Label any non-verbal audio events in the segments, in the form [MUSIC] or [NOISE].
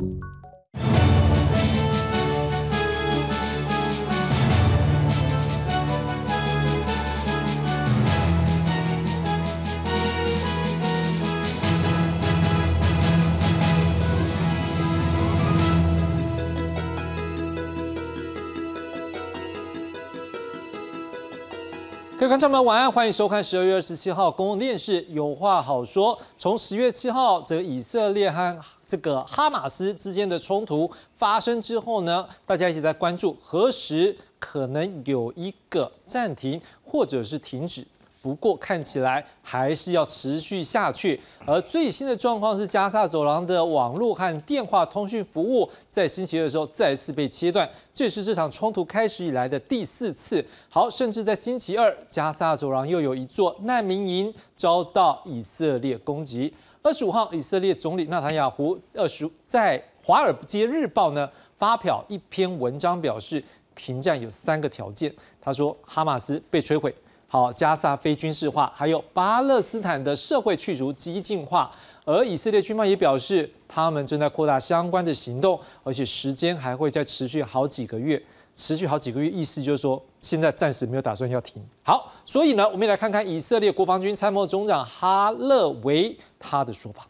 各位观众们，晚安，欢迎收看十二月二十七号公共电视《有话好说》。从十月七号，则以色列和这个哈马斯之间的冲突发生之后呢，大家一直在关注何时可能有一个暂停或者是停止。不过看起来还是要持续下去。而最新的状况是，加沙走廊的网络和电话通讯服务在星期二的时候再次被切断，这是这场冲突开始以来的第四次。好，甚至在星期二，加沙走廊又有一座难民营遭到以色列攻击。二十五号，以色列总理纳坦雅胡二十在《华尔街日报》呢发表一篇文章，表示停战有三个条件。他说，哈马斯被摧毁。好，加沙非军事化，还有巴勒斯坦的社会去除激进化，而以色列军方也表示，他们正在扩大相关的行动，而且时间还会再持续好几个月，持续好几个月，意思就是说，现在暂时没有打算要停。好，所以呢，我们也来看看以色列国防军参谋总长哈勒维他的说法。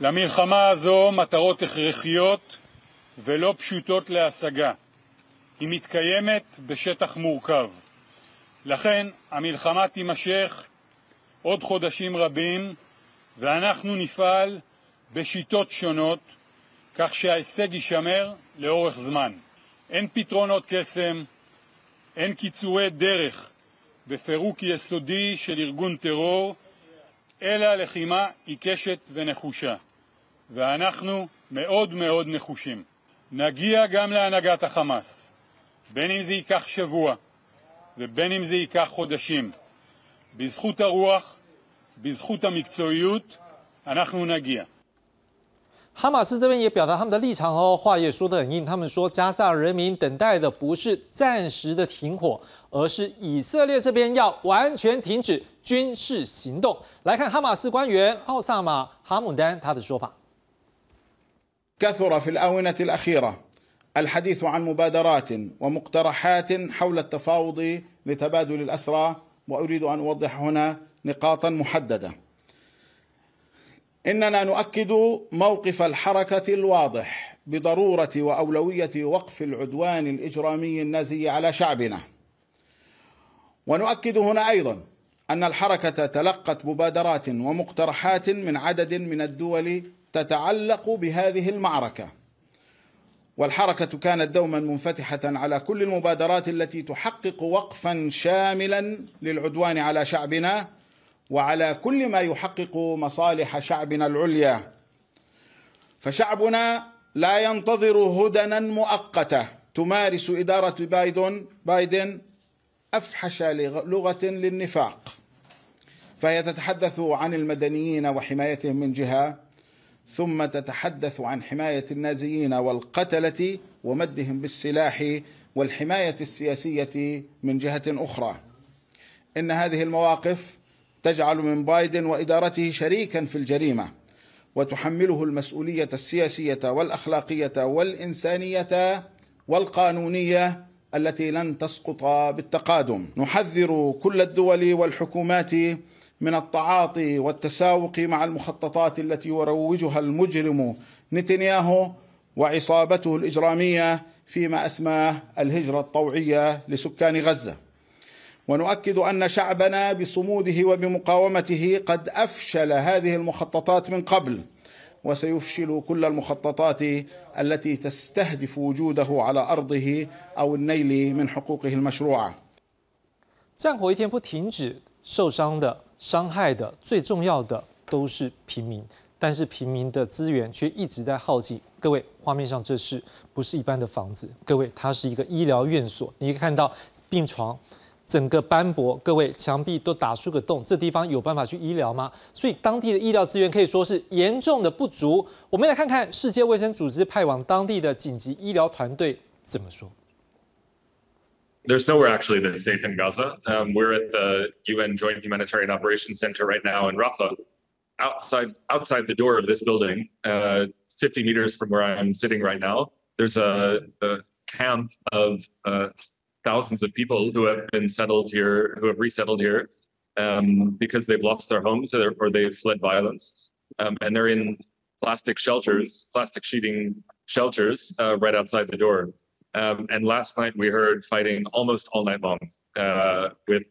למלחמה הזו מטרות הכרחיות ולא פשוטות להשגה. היא מתקיימת בשטח מורכב. לכן המלחמה תימשך עוד חודשים רבים ואנחנו נפעל בשיטות שונות כך שההישג יישמר לאורך זמן. אין פתרונות קסם, אין קיצורי דרך בפירוק יסודי של ארגון טרור, אלא לחימה עיקשת ונחושה. ואנחנו מאוד מאוד נחושים. נגיע גם להנהגת החמאס, בין אם זה ייקח שבוע, ובין אם זה ייקח חודשים. בזכות הרוח, בזכות המקצועיות, אנחנו נגיע. 哈马斯这边也表达他们的立场哦，话也说得很硬。他们说，加萨人民等待的不是暂时的停火，而是以色列这边要完全停止军事行动。来看哈马斯官员奥萨马哈姆丹他的说法。 كثر في الآونة الأخيرة الحديث عن مبادرات ومقترحات حول التفاوض لتبادل الأسرى وأريد أن أوضح هنا نقاطا محددة إننا نؤكد موقف الحركة الواضح بضرورة وأولوية وقف العدوان الإجرامي النازي على شعبنا. ونؤكد هنا أيضا أن الحركة تلقت مبادرات ومقترحات من عدد من الدول تتعلق بهذه المعركة. والحركة كانت دوما منفتحة على كل المبادرات التي تحقق وقفا شاملا للعدوان على شعبنا وعلى كل ما يحقق مصالح شعبنا العليا. فشعبنا لا ينتظر هدنا مؤقتة تمارس إدارة بايدن بايدن أفحش لغة للنفاق. فهي تتحدث عن المدنيين وحمايتهم من جهة ثم تتحدث عن حماية النازيين والقتلة ومدهم بالسلاح والحماية السياسية من جهة أخرى. إن هذه المواقف تجعل من بايدن وإدارته شريكا في الجريمة وتحمله المسؤولية السياسية والأخلاقية والإنسانية والقانونية التي لن تسقط بالتقادم. نحذر كل الدول والحكومات من التعاطي والتساوق مع المخططات التي يروجها المجرم نتنياهو وعصابته الإجرامية فيما أسماه الهجرة الطوعية لسكان غزة. ونؤكد ان شعبنا بصموده وبمقاومته قد افشل هذه المخططات من قبل وسيفشل كل المخططات التي تستهدف وجوده على ارضه او النيل من حقوقه المشروعه 战火一天不停止，受伤的、伤害的，最重要的都是平民，但是平民的资源却一直在耗尽。各位，画面上这是不是一般的房子？各位，它是一个医疗院所，你可以看到病床。 整个斑驳，各位墙壁都打出个洞，这地方有办法去医疗吗？所以当地的医疗资源可以说是严重的不足。我们来看看世界卫生组织派往当地的紧急医疗团队怎么说。There's nowhere actually that's safe in Gaza. Um, we're at the UN Joint Humanitarian Operations Center right now in Rafah, outside outside the door of this building, uh, 50 meters from where I'm sitting right now, there's a, a camp of uh, thousands of people who have been settled here, who have resettled here um, because they've lost their homes or, they've fled violence. Um, and they're in plastic shelters, plastic sheeting shelters uh, right outside the door. Um, and last night we heard fighting almost all night long uh, with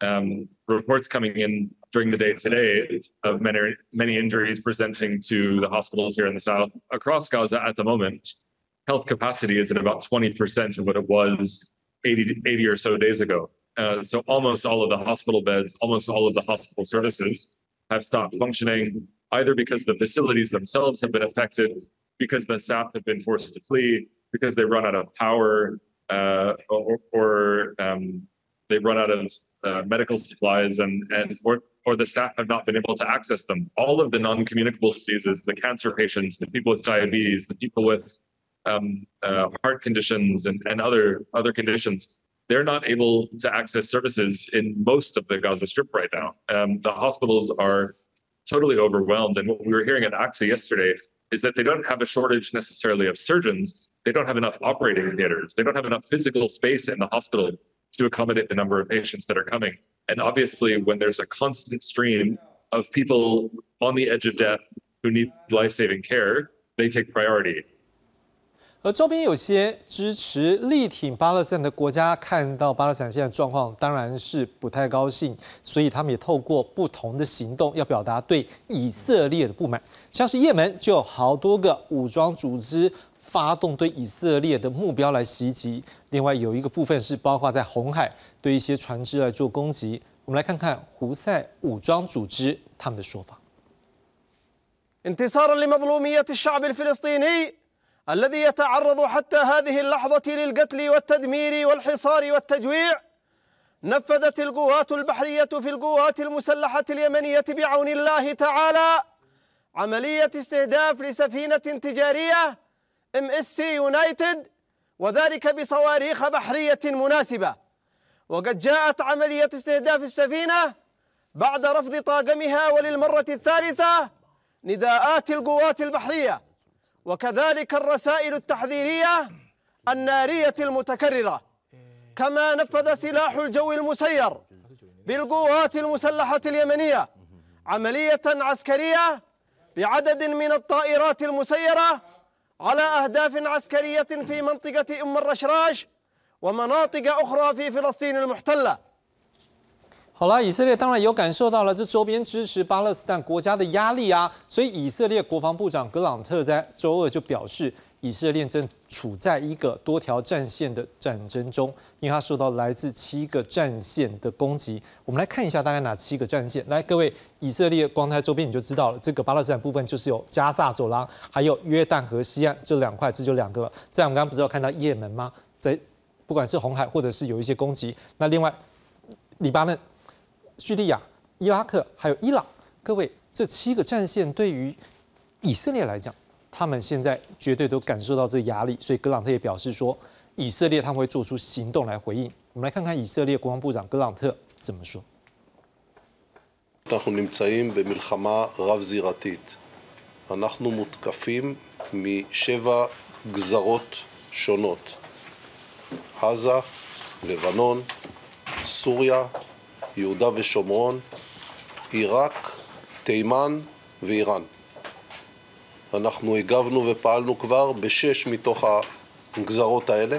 um, reports coming in during the day today of many many injuries presenting to the hospitals here in the south across Gaza at the moment. Health capacity is at about 20% of what it was 80, 80 or so days ago. Uh, so almost all of the hospital beds, almost all of the hospital services have stopped functioning, either because the facilities themselves have been affected, because the staff have been forced to flee, because they run out of power, uh, or, or um, they run out of uh, medical supplies, and and or or the staff have not been able to access them. All of the non-communicable diseases, the cancer patients, the people with diabetes, the people with um, uh, heart conditions, and and other other conditions, they're not able to access services in most of the Gaza Strip right now. Um, the hospitals are totally overwhelmed, and what we were hearing at AXA yesterday is that they don't have a shortage necessarily of surgeons. They don't have enough operating theaters. They don't have enough physical space in the hospital to accommodate the number of patients that are coming. And obviously, when there's a constant stream of people on the edge of death who need life saving care, they take priority. 而周边有些支持力挺巴勒斯坦的国家，看到巴勒斯坦现在状况，当然是不太高兴，所以他们也透过不同的行动，要表达对以色列的不满。像是也门就有好多个武装组织发动对以色列的目标来袭击，另外有一个部分是包括在红海对一些船只来做攻击。我们来看看胡塞武装组织他们的说法。الذي يتعرض حتى هذه اللحظة للقتل والتدمير والحصار والتجويع نفذت القوات البحرية في القوات المسلحة اليمنية بعون الله تعالى عملية استهداف لسفينة تجارية ام اس سي يونايتد وذلك بصواريخ بحرية مناسبة. وقد جاءت عملية استهداف السفينة بعد رفض طاقمها وللمرة الثالثة نداءات القوات البحرية. وكذلك الرسائل التحذيرية النارية المتكررة كما نفذ سلاح الجو المسير بالقوات المسلحة اليمنية عملية عسكرية بعدد من الطائرات المسيرة على أهداف عسكرية في منطقة أم الرشراش ومناطق أخرى في فلسطين المحتلة. 好了，以色列当然有感受到了这周边支持巴勒斯坦国家的压力啊，所以以色列国防部长格朗特在周二就表示，以色列正处在一个多条战线的战争中，因为他受到来自七个战线的攻击。我们来看一下大概哪七个战线。来，各位，以色列光在周边你就知道了，这个巴勒斯坦部分就是有加萨走廊，还有约旦河西岸这两块，这就两个了。在我们刚刚不是有看到也门吗？在不管是红海或者是有一些攻击，那另外黎巴嫩。叙利亚、伊拉克还有伊朗，各位，这七个战线对于以色列来讲，他们现在绝对都感受到这压力，所以格朗特也表示说，以色列他们会做出行动来回应。我们来看看以色列国防部长格朗特怎么说。אנחנו נמצאים במלחמה רב-זירתית. אנחנו מותקפים משבע גזרות שונות: עזה, לבנון, סוריה, יהודה ושומרון, עיראק, תימן ואיראן. אנחנו הגבנו ופעלנו כבר בשש מתוך הגזרות האלה,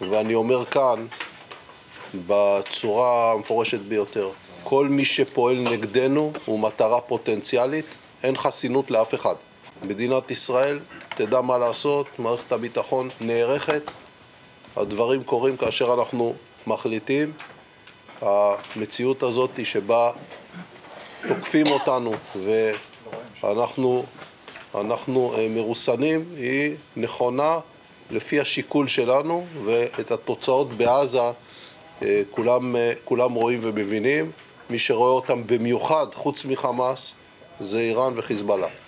ואני אומר כאן בצורה המפורשת ביותר, כל מי שפועל נגדנו הוא מטרה פוטנציאלית, אין חסינות לאף אחד. מדינת ישראל תדע מה לעשות, מערכת הביטחון נערכת, הדברים קורים כאשר אנחנו מחליטים המציאות הזאת שבה תוקפים אותנו ואנחנו אנחנו מרוסנים היא נכונה לפי השיקול שלנו ואת התוצאות בעזה כולם, כולם רואים ומבינים. מי שרואה אותם במיוחד, חוץ מחמאס, זה איראן וחיזבאללה.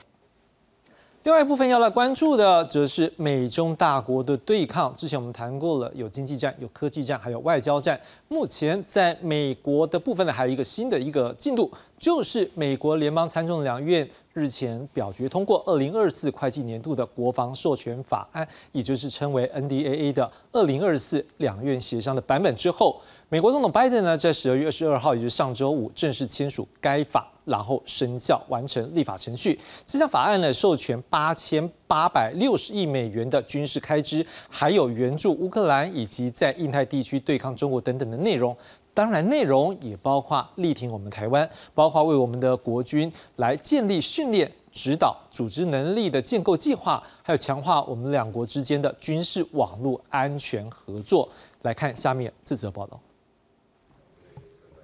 另外一部分要来关注的，则是美中大国的对抗。之前我们谈过了，有经济战、有科技战，还有外交战。目前在美国的部分呢，还有一个新的一个进度，就是美国联邦参众两院日前表决通过二零二四会计年度的国防授权法案，也就是称为 NDAA 的二零二四两院协商的版本之后。美国总统拜登呢，在十二月二十二号，也就是上周五，正式签署该法，然后生效，完成立法程序。这项法案呢，授权八千八百六十亿美元的军事开支，还有援助乌克兰以及在印太地区对抗中国等等的内容。当然，内容也包括力挺我们台湾，包括为我们的国军来建立训练、指导、组织能力的建构计划，还有强化我们两国之间的军事网络安全合作。来看下面这则报道。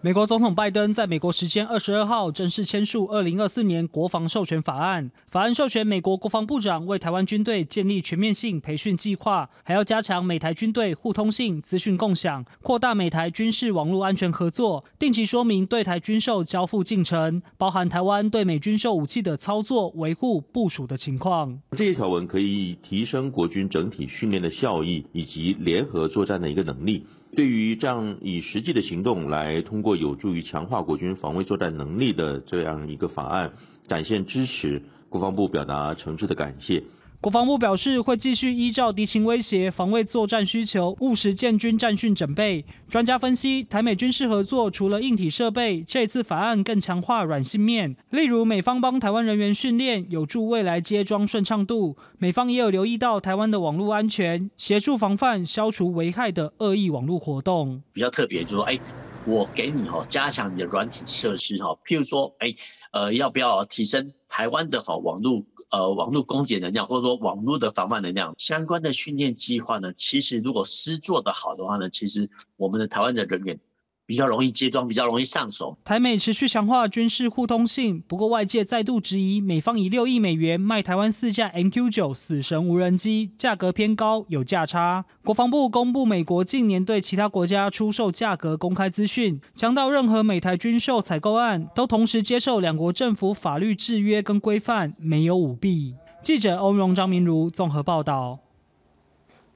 美国总统拜登在美国时间二十二号正式签署二零二四年国防授权法案。法案授权美国国防部长为台湾军队建立全面性培训计划，还要加强美台军队互通性资讯共享，扩大美台军事网络安全合作，定期说明对台军售交付进程，包含台湾对美军售武器的操作、维护、部署的情况。这些条文可以提升国军整体训练的效益以及联合作战的一个能力。对于这样以实际的行动来通过有助于强化国军防卫作战能力的这样一个法案，展现支持，国防部表达诚挚的感谢。国防部表示，会继续依照敌情威胁、防卫作战需求，务实建军战训整备。专家分析，台美军事合作除了硬体设备，这次法案更强化软性面，例如美方帮台湾人员训练，有助未来接装顺畅度。美方也有留意到台湾的网络安全，协助防范、消除危害的恶意网络活动。比较特别就是说，哎，我给你哈，加强你的软体设施哈，譬如说，哎，呃，要不要提升台湾的哈网络？呃，网络攻击能量，或者说网络的防范能量相关的训练计划呢，其实如果师做的好的话呢，其实我们的台湾的人员。比较容易接装，比较容易上手。台美持续强化军事互通性，不过外界再度质疑，美方以六亿美元卖台湾四架 MQ 九死神无人机，价格偏高，有价差。国防部公布美国近年对其他国家出售价格公开资讯，强调任何美台军售采购案都同时接受两国政府法律制约跟规范，没有舞弊。记者欧荣、张明如综合报道。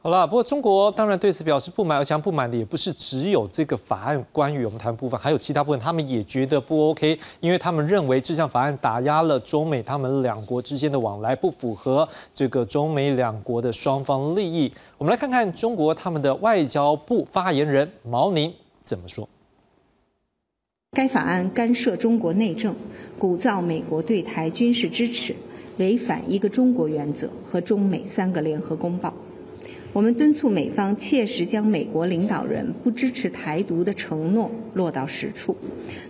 好了，不过中国当然对此表示不满，而且不满的也不是只有这个法案关于我们台湾部分，还有其他部分，他们也觉得不 OK，因为他们认为这项法案打压了中美他们两国之间的往来，不符合这个中美两国的双方利益。我们来看看中国他们的外交部发言人毛宁怎么说。该法案干涉中国内政，鼓噪美国对台军事支持，违反一个中国原则和中美三个联合公报。我们敦促美方切实将美国领导人不支持台独的承诺落到实处，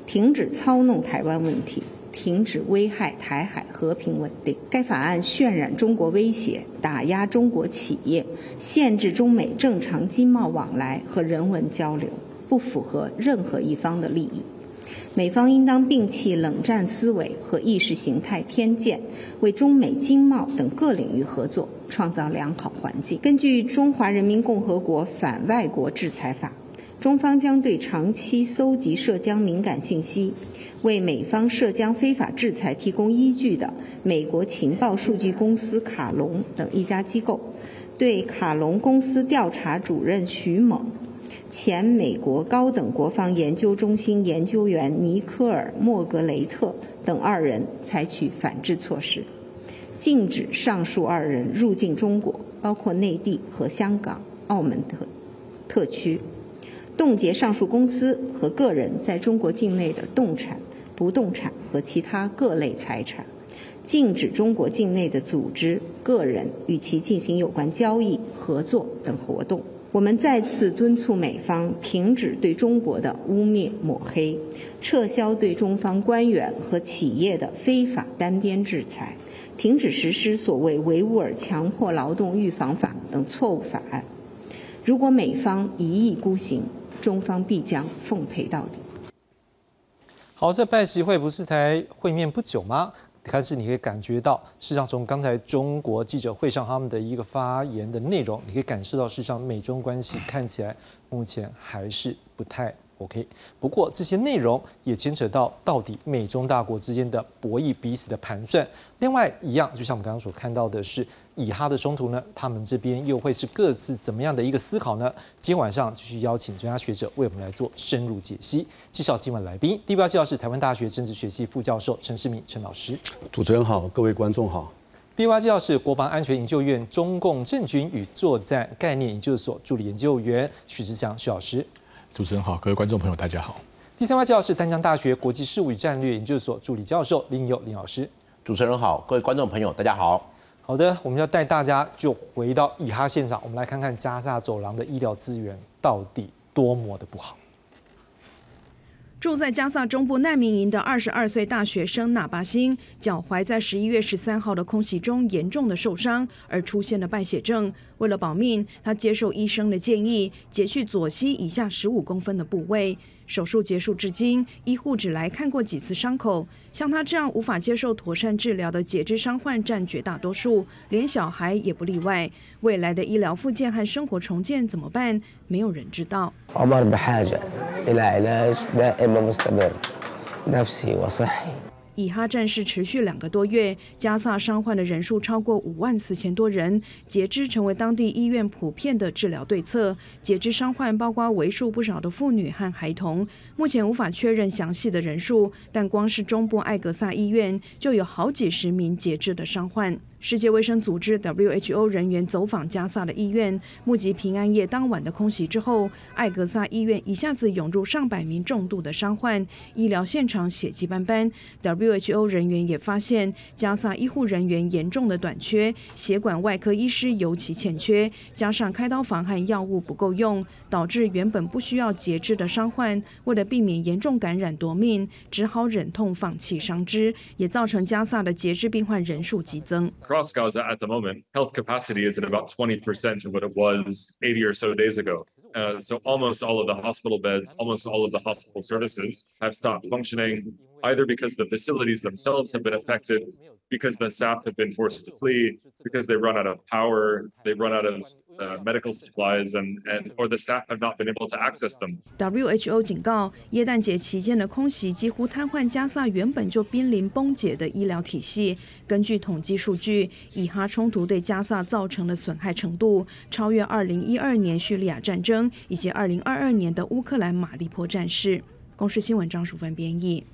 停止操弄台湾问题，停止危害台海和平稳定。该法案渲染中国威胁，打压中国企业，限制中美正常经贸往来和人文交流，不符合任何一方的利益。美方应当摒弃冷战思维和意识形态偏见，为中美经贸等各领域合作创造良好环境。根据《中华人民共和国反外国制裁法》，中方将对长期搜集涉疆敏感信息、为美方涉疆非法制裁提供依据的美国情报数据公司卡隆等一家机构，对卡隆公司调查主任徐猛。前美国高等国防研究中心研究员尼科尔·莫格雷特等二人采取反制措施，禁止上述二人入境中国，包括内地和香港、澳门特特区，冻结上述公司和个人在中国境内的动产、不动产和其他各类财产，禁止中国境内的组织、个人与其进行有关交易、合作等活动。我们再次敦促美方停止对中国的污蔑抹黑，撤销对中方官员和企业的非法单边制裁，停止实施所谓维吾尔强迫劳动预防法等错误法案。如果美方一意孤行，中方必将奉陪到底。好，这拜习会不是才会面不久吗？开始你可以感觉到，事实上从刚才中国记者会上他们的一个发言的内容，你可以感受到，事实上美中关系看起来目前还是不太 OK，不过这些内容也牵扯到到底美中大国之间的博弈、彼此的盘算。另外一样，就像我们刚刚所看到的是以哈的冲突呢，他们这边又会是各自怎么样的一个思考呢？今天晚上继续邀请专家学者为我们来做深入解析。介绍今晚来宾，第一位介绍是台湾大学政治学系副教授陈世明陈老师。主持人好，各位观众好。第二位介绍是国防安全研究院中共政军与作战概念研究所助理研究员许志强许老师。主持人好，各位观众朋友，大家好。第三位教授是丹江大学国际事务与战略研究所助理教授林友林老师。主持人好，各位观众朋友，大家好。好的，我们要带大家就回到以哈现场，我们来看看加沙走廊的医疗资源到底多么的不好。住在加萨中部难民营的二十二岁大学生纳巴辛，脚踝在十一月十三号的空袭中严重的受伤，而出现了败血症。为了保命，他接受医生的建议，截去左膝以下十五公分的部位。手术结束至今，医护只来看过几次伤口。像他这样无法接受妥善治疗的截肢伤患占绝大多数，连小孩也不例外。未来的医疗复健和生活重建怎么办？没有人知道。以哈战事持续两个多月，加萨伤患的人数超过五万四千多人，截肢成为当地医院普遍的治疗对策。截肢伤患包括为数不少的妇女和孩童，目前无法确认详细的人数，但光是中部艾格萨医院就有好几十名截肢的伤患。世界卫生组织 （WHO） 人员走访加萨的医院，目击平安夜当晚的空袭之后，艾格萨医院一下子涌入上百名重度的伤患，医疗现场血迹斑斑。WHO 人员也发现，加萨医护人员严重的短缺，血管外科医师尤其欠缺，加上开刀房和药物不够用，导致原本不需要截肢的伤患，为了避免严重感染夺命，只好忍痛放弃伤肢，也造成加萨的截肢病患人数激增。Across Gaza at the moment, health capacity is at about 20% of what it was 80 or so days ago. Uh, so almost all of the hospital beds, almost all of the hospital services have stopped functioning, either because the facilities themselves have been affected, because the staff have been forced to flee, because they run out of power, they run out of uh, medical supplies and, and or the staff have not been able to access them. WHO 警告，耶诞节期间的空袭几乎瘫痪加萨原本就濒临崩解的医疗体系。根据统计数据，以哈冲突对加萨造成的损害程度超越2012年叙利亚战争以及2022年的乌克兰马利坡战事。公视新闻张淑芬编译。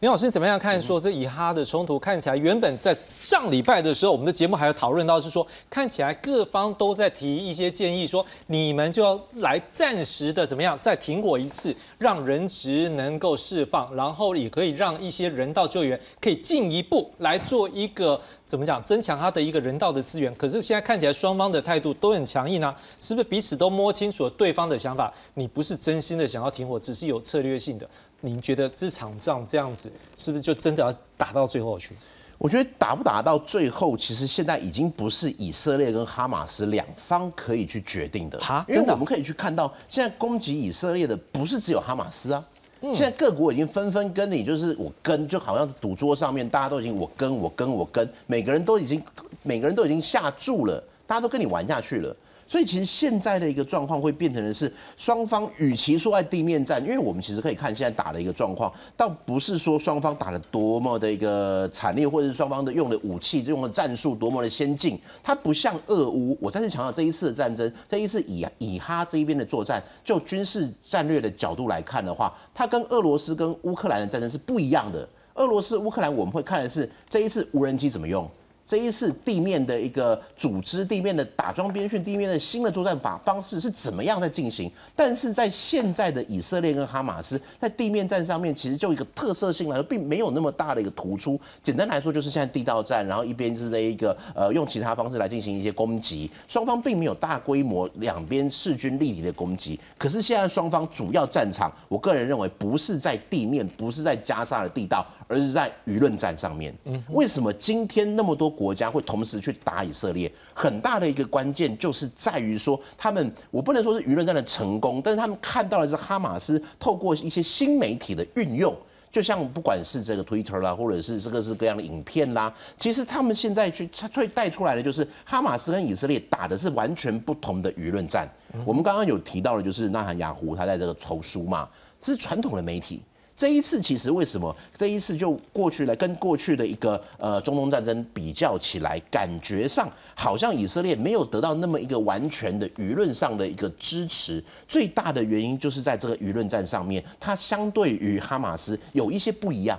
林老师怎么样看？说这以哈的冲突看起来，原本在上礼拜的时候，我们的节目还有讨论到，是说看起来各方都在提一些建议，说你们就要来暂时的怎么样，再停火一次，让人质能够释放，然后也可以让一些人道救援可以进一步来做一个怎么讲，增强他的一个人道的资源。可是现在看起来双方的态度都很强硬啊，是不是彼此都摸清楚了对方的想法？你不是真心的想要停火，只是有策略性的。您觉得这场仗这样子，是不是就真的要打到最后去？我觉得打不打到最后，其实现在已经不是以色列跟哈马斯两方可以去决定的。哈，真的，我们可以去看到，现在攻击以色列的不是只有哈马斯啊，现在各国已经纷纷跟你，就是我跟，就好像赌桌上面大家都已经我跟我跟我跟，每个人都已经每个人都已经下注了，大家都跟你玩下去了。所以其实现在的一个状况会变成的是，双方与其说在地面战，因为我们其实可以看现在打的一个状况，倒不是说双方打的多么的一个惨烈，或者是双方的用的武器、用的战术多么的先进，它不像俄乌。我再次强调，这一次的战争，这一次以以哈这一边的作战，就军事战略的角度来看的话，它跟俄罗斯跟乌克兰的战争是不一样的。俄罗斯、乌克兰我们会看的是这一次无人机怎么用。这一次地面的一个组织、地面的打桩编训、地面的新的作战法方式是怎么样在进行？但是在现在的以色列跟哈马斯在地面战上面，其实就一个特色性来说，并没有那么大的一个突出。简单来说，就是现在地道战，然后一边是这一个呃用其他方式来进行一些攻击，双方并没有大规模两边势均力敌的攻击。可是现在双方主要战场，我个人认为不是在地面，不是在加沙的地道，而是在舆论战上面。嗯，为什么今天那么多？国家会同时去打以色列，很大的一个关键就是在于说，他们我不能说是舆论战的成功，但是他们看到的是哈马斯透过一些新媒体的运用。就像不管是这个 Twitter 啦，或者是这个是各样的影片啦，其实他们现在去他最带出来的就是哈马斯跟以色列打的是完全不同的舆论战。我们刚刚有提到的，就是纳坦雅胡他在这个投书嘛，是传统的媒体。这一次其实为什么这一次就过去了，跟过去的一个呃中东战争比较起来，感觉上好像以色列没有得到那么一个完全的舆论上的一个支持。最大的原因就是在这个舆论战上面，它相对于哈马斯有一些不一样。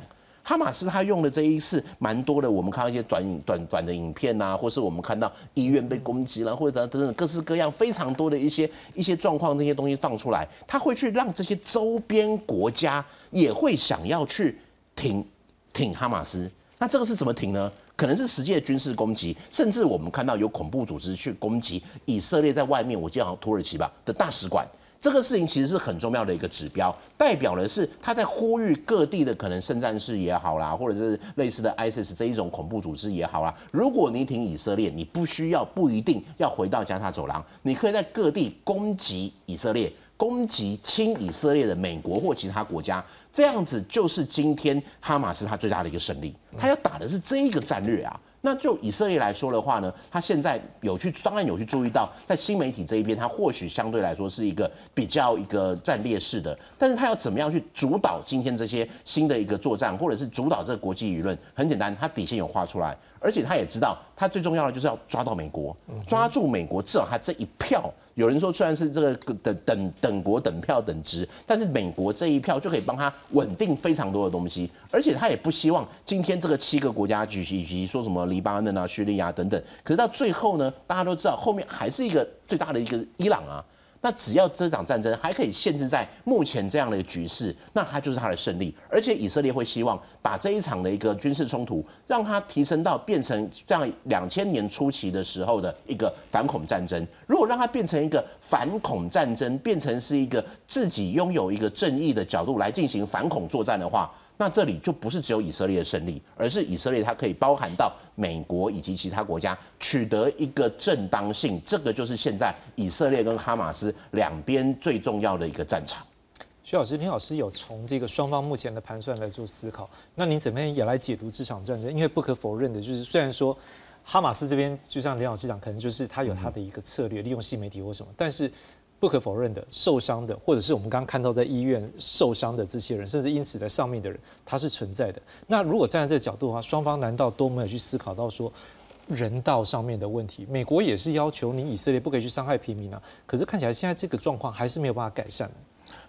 哈马斯他用的这一次蛮多的，我们看到一些短影短短的影片呐，或是我们看到医院被攻击了，或者等等各式各样非常多的一些一些状况，这些东西放出来，他会去让这些周边国家也会想要去挺挺哈马斯。那这个是怎么挺呢？可能是实际的军事攻击，甚至我们看到有恐怖组织去攻击以色列在外面，我记得好像土耳其吧的大使馆。这个事情其实是很重要的一个指标，代表的是他在呼吁各地的可能圣战士也好啦，或者是类似的 ISIS 这一种恐怖组织也好啦。如果你挺以色列，你不需要不一定要回到加沙走廊，你可以在各地攻击以色列，攻击亲以色列的美国或其他国家，这样子就是今天哈马斯他最大的一个胜利，他要打的是这一个战略啊。那就以色列来说的话呢，他现在有去，当然有去注意到，在新媒体这一边，他或许相对来说是一个比较一个占劣势的，但是他要怎么样去主导今天这些新的一个作战，或者是主导这个国际舆论？很简单，他底线有画出来。而且他也知道，他最重要的就是要抓到美国，抓住美国，至少他这一票，有人说虽然是这个等等等国等票等值，但是美国这一票就可以帮他稳定非常多的东西。而且他也不希望今天这个七个国家举行以及说什么黎巴嫩啊、叙利亚等等，可是到最后呢，大家都知道后面还是一个最大的一个伊朗啊。那只要这场战争还可以限制在目前这样的局势，那它就是它的胜利。而且以色列会希望把这一场的一个军事冲突，让它提升到变成这样两千年初期的时候的一个反恐战争。如果让它变成一个反恐战争，变成是一个自己拥有一个正义的角度来进行反恐作战的话。那这里就不是只有以色列的胜利，而是以色列它可以包含到美国以及其他国家取得一个正当性，这个就是现在以色列跟哈马斯两边最重要的一个战场。徐老师，林老师有从这个双方目前的盘算来做思考，那你怎么样也来解读这场战争？因为不可否认的就是，虽然说哈马斯这边就像林老师讲，可能就是他有他的一个策略，利用新媒体或什么，但是。不可否认的，受伤的，或者是我们刚刚看到在医院受伤的这些人，甚至因此在上面的人，他是存在的。那如果站在这个角度的话，双方难道都没有去思考到说人道上面的问题？美国也是要求你以色列不可以去伤害平民啊，可是看起来现在这个状况还是没有办法改善。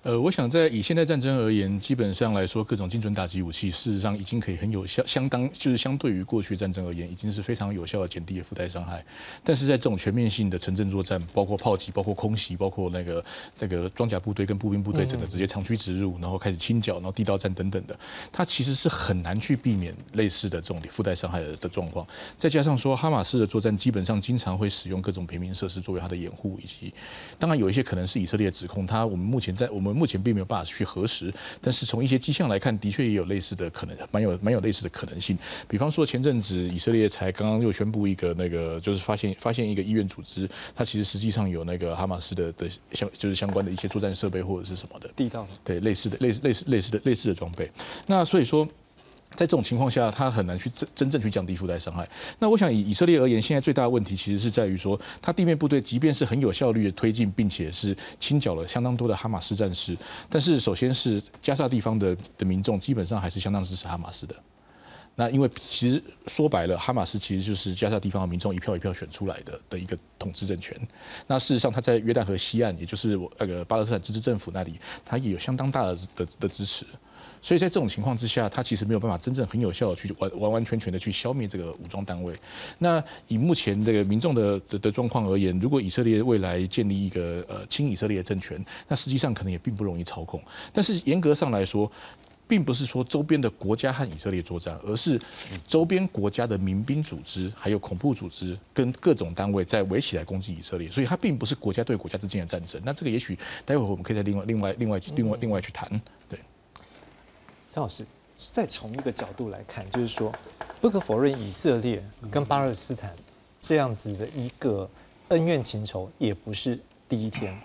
呃，我想在以现代战争而言，基本上来说，各种精准打击武器事实上已经可以很有效，相当就是相对于过去战争而言，已经是非常有效的减低了附带伤害。但是在这种全面性的城镇作战，包括炮击、包括空袭、包括那个那个装甲部队跟步兵部队整个直接长驱直入，然后开始清剿，然后地道战等等的，它其实是很难去避免类似的这种附带伤害的状况。再加上说，哈马斯的作战基本上经常会使用各种平民设施作为它的掩护，以及当然有一些可能是以色列指控它，我们目前在我们。目前并没有办法去核实，但是从一些迹象来看，的确也有类似的可能，蛮有蛮有类似的可能性。比方说，前阵子以色列才刚刚又宣布一个那个，就是发现发现一个医院组织，它其实实际上有那个哈马斯的的相就是相关的一些作战设备或者是什么的地道，对类似的类似类似类似的类似的装备。那所以说。在这种情况下，他很难去真真正去降低附带伤害。那我想以以色列而言，现在最大的问题其实是在于说，他地面部队即便是很有效率的推进，并且是清剿了相当多的哈马斯战士，但是首先是加沙地方的的民众基本上还是相当支持哈马斯的。那因为其实说白了，哈马斯其实就是加沙地方的民众一票一票选出来的的一个统治政权。那事实上，他在约旦河西岸，也就是我那个巴勒斯坦自治政府那里，他也有相当大的的的支持。所以在这种情况之下，他其实没有办法真正很有效的去完完完全全的去消灭这个武装单位。那以目前这个民众的的的状况而言，如果以色列未来建立一个呃亲以色列的政权，那实际上可能也并不容易操控。但是严格上来说，并不是说周边的国家和以色列作战，而是周边国家的民兵组织还有恐怖组织跟各种单位在围起来攻击以色列。所以它并不是国家对国家之间的战争。那这个也许待会我们可以再另外另外另外另外另外去谈。对。张老师，再从一个角度来看，就是说，不可否认，以色列跟巴勒斯坦这样子的一个恩怨情仇，也不是第一天。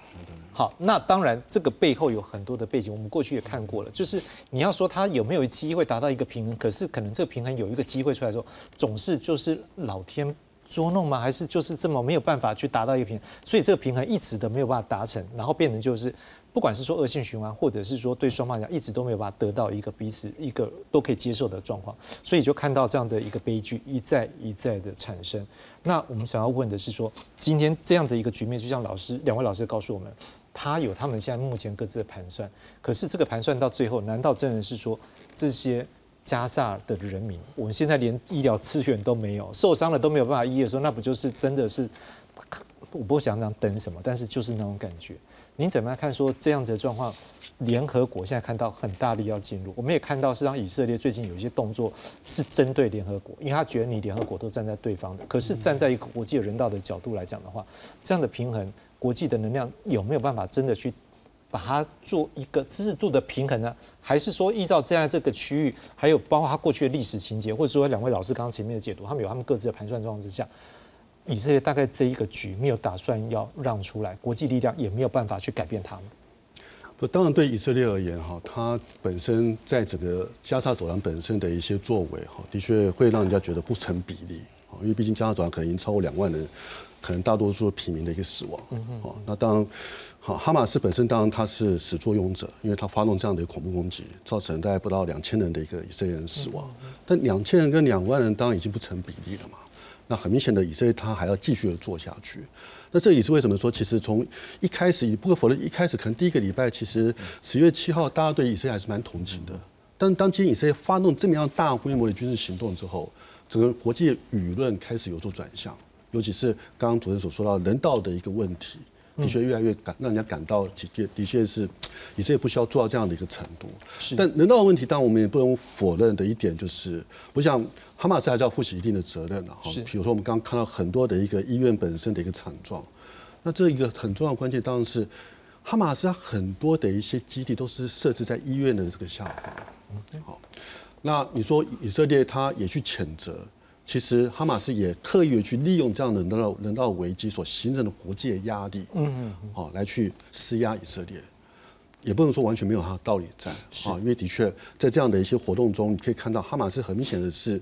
好，那当然这个背后有很多的背景，我们过去也看过了。就是你要说他有没有机会达到一个平衡，可是可能这个平衡有一个机会出来之后，总是就是老天捉弄吗？还是就是这么没有办法去达到一个平衡？所以这个平衡一直都没有办法达成，然后变成就是。不管是说恶性循环，或者是说对双方讲一直都没有办法得到一个彼此一个都可以接受的状况，所以就看到这样的一个悲剧一再一再的产生。那我们想要问的是说，今天这样的一个局面，就像老师两位老师告诉我们，他有他们现在目前各自的盘算，可是这个盘算到最后，难道真的是说这些加萨的人民，我们现在连医疗资源都没有，受伤了都没有办法医的时候，那不就是真的是我不想讲等什么，但是就是那种感觉。您怎么样看？说这样子的状况，联合国现在看到很大力要进入，我们也看到，是让以色列最近有一些动作是针对联合国，因为他觉得你联合国都站在对方的。可是站在一个国际人道的角度来讲的话，这样的平衡，国际的能量有没有办法真的去把它做一个制度的平衡呢？还是说依照这样这个区域，还有包括他过去的历史情节，或者说两位老师刚刚前面的解读，他们有他们各自的盘算状况之下？以色列大概这一个局没有打算要让出来，国际力量也没有办法去改变他们。不，当然对以色列而言，哈，它本身在整个加沙走廊本身的一些作为，哈，的确会让人家觉得不成比例，啊，因为毕竟加沙走廊可能已经超过两万人，可能大多数平民的一个死亡，嗯嗯，那当然，好，哈马斯本身当然它是始作俑者，因为它发动这样的恐怖攻击，造成大概不到两千人的一个以色列人死亡，但两千人跟两万人当然已经不成比例了嘛。那很明显的，以色列他还要继续的做下去。那这也是为什么说，其实从一开始，不可否认，一开始可能第一个礼拜，其实十月七号，大家对以色列还是蛮同情的。但当今以色列发动这么样大规模的军事行动之后，整个国际舆论开始有所转向，尤其是刚刚主任所说到人道的一个问题。的确越来越感让人家感到，的确的确是，以色列不需要做到这样的一个程度。是，但人道的问题，当然我们也不能否认的一点就是，我想哈马斯还是要负起一定的责任的哈。是，比如说我们刚刚看到很多的一个医院本身的一个惨状，那这一个很重要的关键当然是，哈马斯很多的一些基地都是设置在医院的这个下方。嗯，好，那你说以色列他也去谴责。其实哈马斯也刻意的去利用这样的人道人道危机所形成的国际的压力，嗯嗯，哦，来去施压以色列，也不能说完全没有它的道理在，啊，因为的确在这样的一些活动中，你可以看到哈马斯很明显的是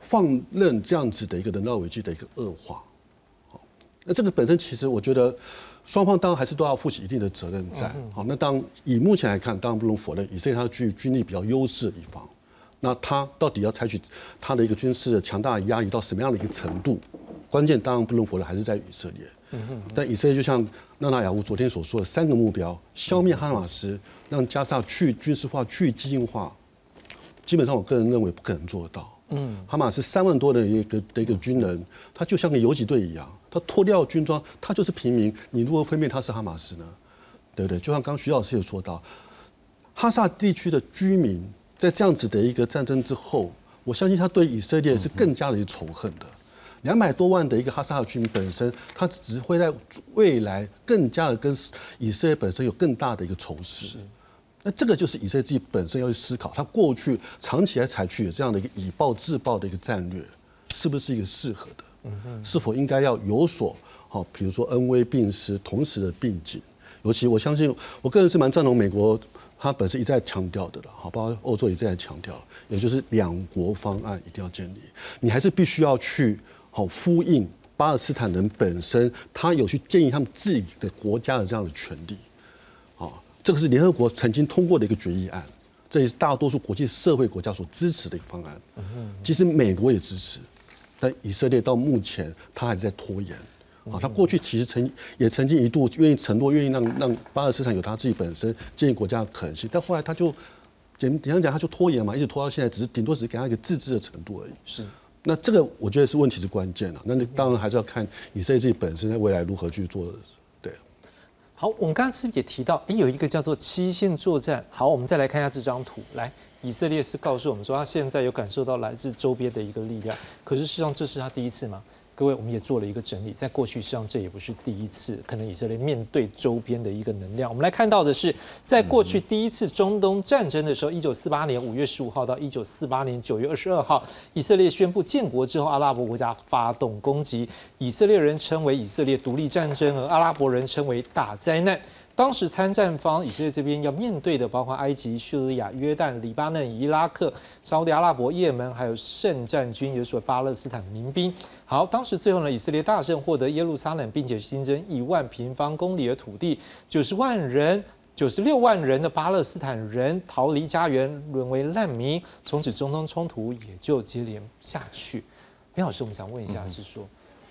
放任这样子的一个人道危机的一个恶化，好，那这个本身其实我觉得双方当然还是都要负起一定的责任在，好，那当以目前来看，当然不能否认以色列它具军力比较优势的一方。那它到底要采取它的一个军事的强大压抑到什么样的一个程度？关键当然不能否认，还是在以色列。但以色列就像纳纳雅乌昨天所说的三个目标：消灭哈马斯，让加沙去军事化、去激进化。基本上，我个人认为不可能做得到。嗯，哈马斯三万多的一个的一个军人，他就像个游击队一样，他脱掉军装，他就是平民。你如何分辨他是哈马斯呢？对不对？就像刚徐老师也说到，哈萨地区的居民。在这样子的一个战争之后，我相信他对以色列是更加的仇恨的。两百多万的一个哈萨克居民本身，他只会在未来更加的跟以色列本身有更大的一个仇视。那这个就是以色列自己本身要去思考，他过去长期来采取这样的一个以暴制暴的一个战略，是不是一个适合的？嗯是否应该要有所好，比如说恩威并施，同时的并进。尤其我相信，我个人是蛮赞同美国。他本身一再强调的了，好，包括欧洲也在强调，也就是两国方案一定要建立。你还是必须要去好呼应巴勒斯坦人本身，他有去建议他们自己的国家的这样的权利。好，这个是联合国曾经通过的一个决议案，这也是大多数国际社会国家所支持的一个方案。其实美国也支持，但以色列到目前他还是在拖延。啊，他过去其实曾也曾经一度愿意承诺，愿意让让巴勒斯坦有他自己本身建立国家的可能性，但后来他就简简单讲，他就拖延嘛，一直拖到现在，只是顶多只是给他一个自治的程度而已。是，那这个我觉得是问题是关键了。那你当然还是要看以色列自己本身在未来如何去做。对，好，我们刚刚是不是也提到，哎，有一个叫做期限作战。好，我们再来看一下这张图，来，以色列是告诉我们说，他现在有感受到来自周边的一个力量，可是事实上这是他第一次吗？各位，我们也做了一个整理，在过去实际上这也不是第一次，可能以色列面对周边的一个能量。我们来看到的是，在过去第一次中东战争的时候，一九四八年五月十五号到一九四八年九月二十二号，以色列宣布建国之后，阿拉伯国家发动攻击，以色列人称为以色列独立战争，而阿拉伯人称为大灾难。当时参战方以色列这边要面对的，包括埃及、叙利亚、约旦、黎巴嫩、伊拉克、沙特阿拉伯、也门，还有圣战军，也就是巴勒斯坦民兵。好，当时最后呢，以色列大胜，获得耶路撒冷，并且新增一万平方公里的土地，九十万人、九十六万人的巴勒斯坦人逃离家园，沦为难民。从此，中东冲突也就接连下去。林老师，我们想问一下，是说。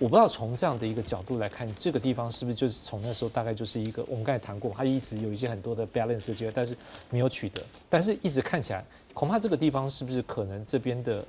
我不知道从这样的一个角度来看，这个地方是不是就是从那时候大概就是一个我们刚才谈过，他一直有一些很多的 balance 的机会，但是没有取得，但是一直看起来，恐怕这个地方是不是可能这边的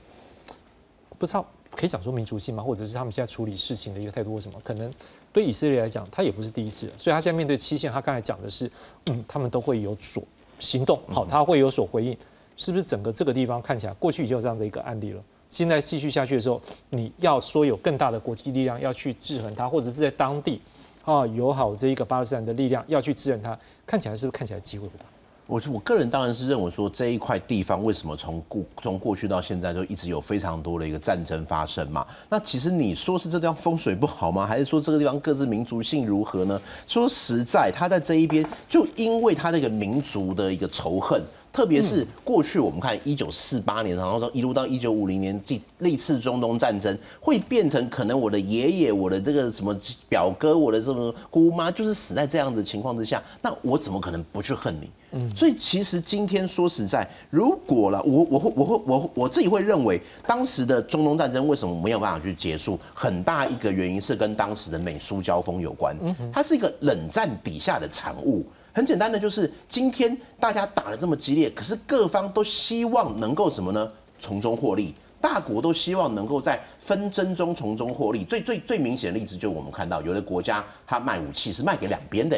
不知道可以讲说民族性吗？或者是他们现在处理事情的一个态度或什么？可能对以色列来讲，他也不是第一次了，所以他现在面对期限，他刚才讲的是，嗯，他们都会有所行动，好，他会有所回应，是不是整个这个地方看起来过去已经有这样的一个案例了？现在继续下去的时候，你要说有更大的国际力量要去制衡它，或者是在当地啊友好这一个巴勒斯坦的力量要去制衡它，看起来是不是看起来机会不大？我我个人当然是认为说这一块地方为什么从过从过去到现在就一直有非常多的一个战争发生嘛？那其实你说是这地方风水不好吗？还是说这个地方各自民族性如何呢？说实在，他在这一边就因为他那个民族的一个仇恨。特别是过去我们看一九四八年，然后说一路到一九五零年，这历次中东战争会变成可能我的爷爷、我的这个什么表哥、我的什么姑妈，就是死在这样的情况之下，那我怎么可能不去恨你？嗯，所以其实今天说实在，如果了我我会我会我我自己会认为，当时的中东战争为什么没有办法去结束？很大一个原因是跟当时的美苏交锋有关，它是一个冷战底下的产物。很简单的，就是今天大家打的这么激烈，可是各方都希望能够什么呢？从中获利，大国都希望能够在纷争中从中获利。最最最明显的例子，就是我们看到有的国家它卖武器是卖给两边的。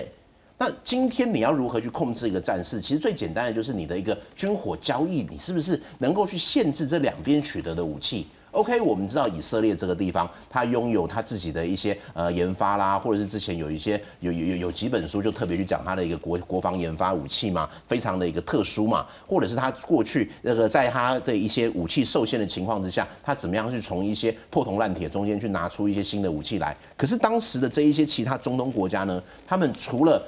那今天你要如何去控制一个战事？其实最简单的就是你的一个军火交易，你是不是能够去限制这两边取得的武器？OK，我们知道以色列这个地方，它拥有它自己的一些呃研发啦，或者是之前有一些有有有有几本书就特别去讲它的一个国国防研发武器嘛，非常的一个特殊嘛，或者是它过去那个在它的一些武器受限的情况之下，它怎么样去从一些破铜烂铁中间去拿出一些新的武器来？可是当时的这一些其他中东国家呢，他们除了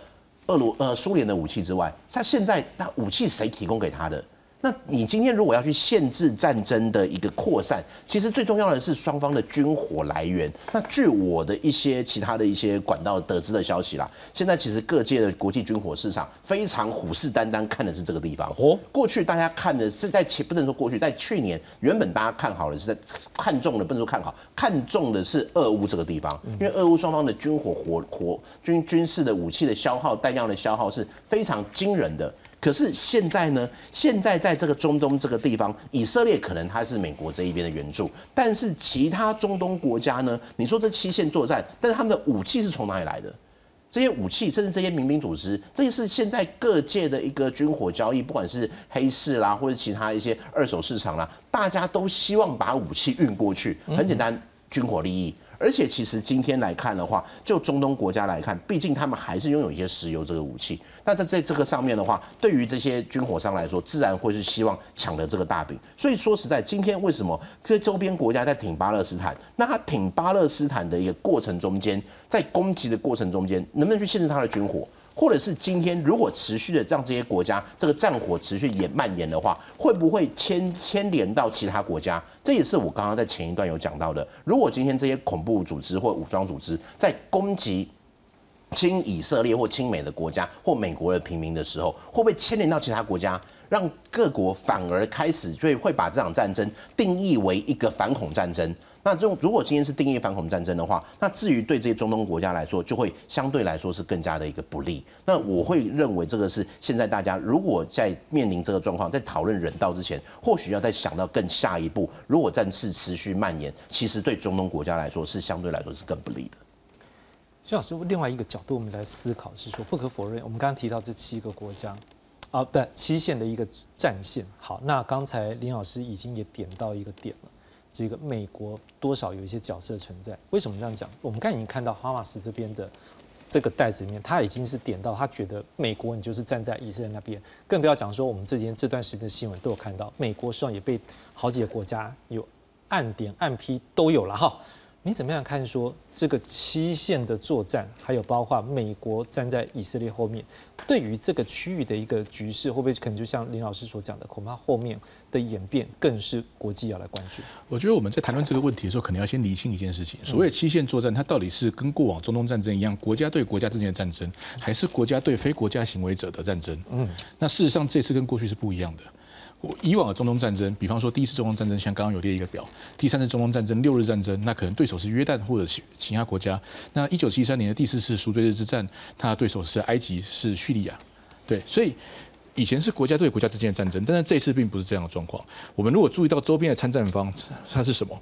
俄罗呃苏联的武器之外，他现在那武器谁提供给他的？那你今天如果要去限制战争的一个扩散，其实最重要的是双方的军火来源。那据我的一些其他的一些管道得知的消息啦，现在其实各界的国际军火市场非常虎视眈眈看的是这个地方。哦，过去大家看的是在前不能说过去，在去年原本大家看好的是在看中的不能说看好，看中的是俄乌这个地方，因为俄乌双方的军火火火军军事的武器的消耗、弹药的消耗是非常惊人的。可是现在呢？现在在这个中东这个地方，以色列可能它是美国这一边的援助，但是其他中东国家呢？你说这七线作战，但是他们的武器是从哪里来的？这些武器，甚至这些民兵组织，这也是现在各界的一个军火交易，不管是黑市啦，或者其他一些二手市场啦，大家都希望把武器运过去。很简单，军火利益。而且其实今天来看的话，就中东国家来看，毕竟他们还是拥有一些石油这个武器。那在在这个上面的话，对于这些军火商来说，自然会是希望抢了这个大饼。所以说实在，今天为什么这些周边国家在挺巴勒斯坦？那他挺巴勒斯坦的一个过程中间，在攻击的过程中间，能不能去限制他的军火？或者是今天如果持续的让这些国家这个战火持续延蔓延的话，会不会牵牵连到其他国家？这也是我刚刚在前一段有讲到的。如果今天这些恐怖组织或武装组织在攻击亲以色列或亲美的国家或美国的平民的时候，会不会牵连到其他国家，让各国反而开始会会把这场战争定义为一个反恐战争？那这种如果今天是定义反恐战争的话，那至于对这些中东国家来说，就会相对来说是更加的一个不利。那我会认为这个是现在大家如果在面临这个状况，在讨论人道之前，或许要再想到更下一步。如果战事持续蔓延，其实对中东国家来说是相对来说是更不利的。徐老师，另外一个角度我们来思考是说，不可否认，我们刚刚提到这七个国家啊，不七线的一个战线。好，那刚才林老师已经也点到一个点了。这个美国多少有一些角色存在？为什么这样讲？我们刚才已经看到哈马斯这边的这个袋子里面，他已经是点到，他觉得美国你就是站在以色列那边，更不要讲说我们这几天这段时间的新闻都有看到，美国实际上也被好几个国家有暗点暗批都有了哈。你怎么样看说这个期限的作战，还有包括美国站在以色列后面，对于这个区域的一个局势，会不会可能就像林老师所讲的，恐怕后面的演变更是国际要来关注？我觉得我们在谈论这个问题的时候，可能要先厘清一件事情：所谓期限作战，它到底是跟过往中东战争一样，国家对国家之间的战争，还是国家对非国家行为者的战争？嗯，那事实上这次跟过去是不一样的。以往的中东战争，比方说第一次中东战争，像刚刚有列一个表；第三次中东战争、六日战争，那可能对手是约旦或者其他国家。那一九七三年的第四次赎罪日之战，他的对手是埃及、是叙利亚。对，所以以前是国家对国家之间的战争，但是这次并不是这样的状况。我们如果注意到周边的参战方，它是什么？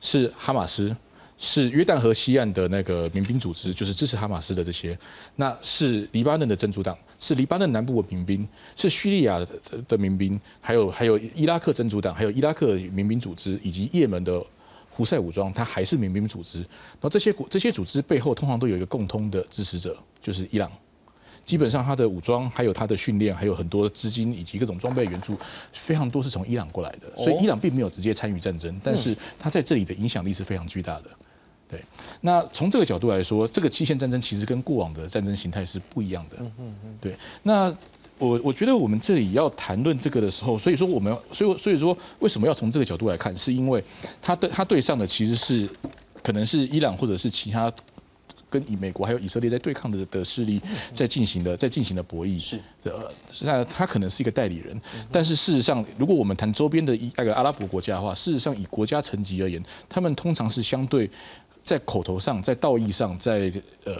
是哈马斯。是约旦河西岸的那个民兵组织，就是支持哈马斯的这些，那是黎巴嫩的真主党，是黎巴嫩南部的民兵，是叙利亚的的民兵，还有还有伊拉克真主党，还有伊拉克民兵组织，以及也门的胡塞武装，它还是民兵组织。然后这些这些组织背后通常都有一个共通的支持者，就是伊朗。基本上，它的武装、还有它的训练、还有很多资金以及各种装备援助，非常多是从伊朗过来的。所以伊朗并没有直接参与战争，但是它在这里的影响力是非常巨大的。对，那从这个角度来说，这个期限战争其实跟过往的战争形态是不一样的。嗯嗯嗯。对，那我我觉得我们这里要谈论这个的时候，所以说我们，所以所以说为什么要从这个角度来看，是因为他对他对上的其实是可能是伊朗或者是其他跟以美国还有以色列在对抗的的势力在进行的在进行的博弈。是，呃，那他可能是一个代理人，但是事实上，如果我们谈周边的一那个阿拉伯国家的话，事实上以国家层级而言，他们通常是相对。在口头上，在道义上，在呃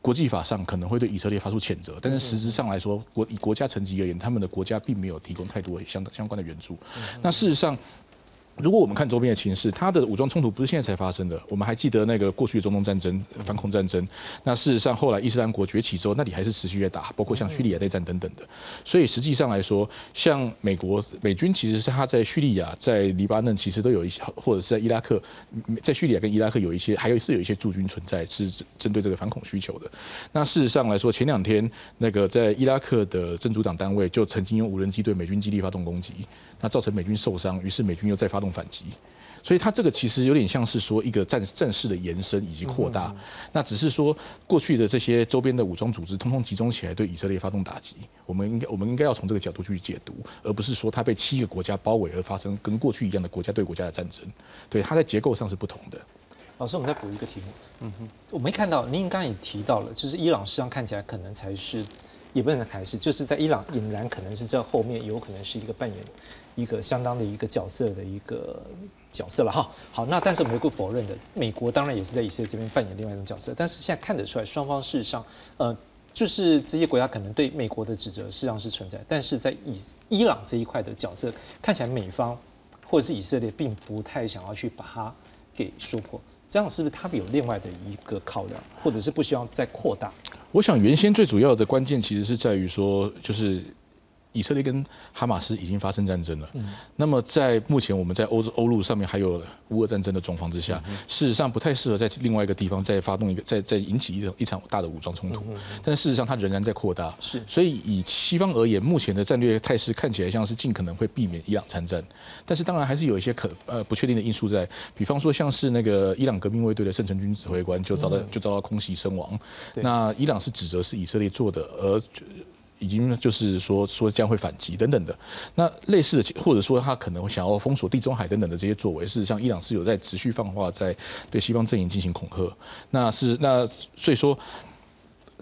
国际法上，可能会对以色列发出谴责，但是实质上来说，国以国家层级而言，他们的国家并没有提供太多相相关的援助。那事实上。如果我们看周边的情势，它的武装冲突不是现在才发生的。我们还记得那个过去的中东战争、反恐战争。那事实上，后来伊斯兰国崛起之后，那里还是持续在打，包括像叙利亚内战等等的。所以实际上来说，像美国美军其实是他在叙利亚、在黎巴嫩其实都有一些，或者是在伊拉克，在叙利亚跟伊拉克有一些，还有是有一些驻军存在，是针对这个反恐需求的。那事实上来说，前两天那个在伊拉克的真主党单位就曾经用无人机对美军基地发动攻击。那造成美军受伤，于是美军又再发动反击，所以它这个其实有点像是说一个战战事的延伸以及扩大。那只是说过去的这些周边的武装组织通通集中起来对以色列发动打击。我们应该我们应该要从这个角度去解读，而不是说它被七个国家包围而发生跟过去一样的国家对国家的战争。对，它在结构上是不同的。老师，我们再补一个题目。嗯哼，我没看到您刚刚也提到了，就是伊朗实际上看起来可能才是。也不能开始，就是在伊朗俨然可能是这后面有可能是一个扮演一个相当的一个角色的一个角色了哈。好，那但是我们不否认的，美国当然也是在以色列这边扮演另外一种角色。但是现在看得出来，双方事实上，呃，就是这些国家可能对美国的指责事实上是存在，但是在以伊朗这一块的角色，看起来美方或者是以色列并不太想要去把它给说破。这样是不是他们有另外的一个考量，或者是不希望再扩大？我想原先最主要的关键其实是在于说，就是。以色列跟哈马斯已经发生战争了。嗯，那么在目前我们在欧洲欧陆上面还有乌俄战争的状况之下，事实上不太适合在另外一个地方再发动一个再再引起一种一场大的武装冲突。但是事实上它仍然在扩大。是，所以以西方而言，目前的战略态势看起来像是尽可能会避免伊朗参战。但是当然还是有一些可呃不确定的因素在，比方说像是那个伊朗革命卫队的圣城军指挥官就遭到就遭到空袭身亡。那伊朗是指责是以色列做的，而。已经就是说说将会反击等等的，那类似的或者说他可能想要封锁地中海等等的这些作为，事实上伊朗是有在持续放话，在对西方阵营进行恐吓。那是那所以说。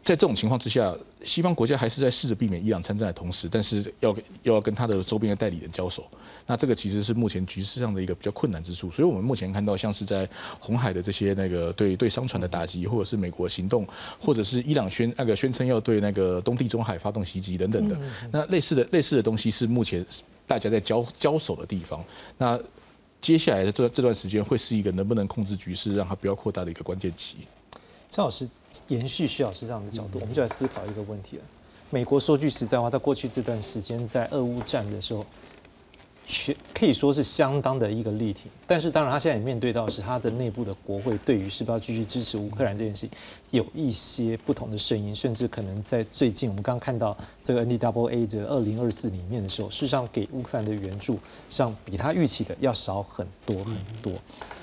在这种情况之下，西方国家还是在试着避免伊朗参战的同时，但是要又要跟他的周边的代理人交手，那这个其实是目前局势上的一个比较困难之处。所以我们目前看到，像是在红海的这些那个对对商船的打击，或者是美国行动，或者是伊朗宣那个宣称要对那个东地中海发动袭击等等的，那类似的类似的东西是目前大家在交交手的地方。那接下来的这这段时间会是一个能不能控制局势，让它不要扩大的一个关键期。张老师延续徐老师这样的角度，我们就来思考一个问题了。美国说句实在话，在过去这段时间在俄乌战的时候。全可以说是相当的一个力挺，但是当然他现在也面对到是他的内部的国会对于是不是要继续支持乌克兰这件事有一些不同的声音，甚至可能在最近我们刚刚看到这个 N D W A 的二零二四里面的时候，事实上给乌克兰的援助上比他预期的要少很多很多。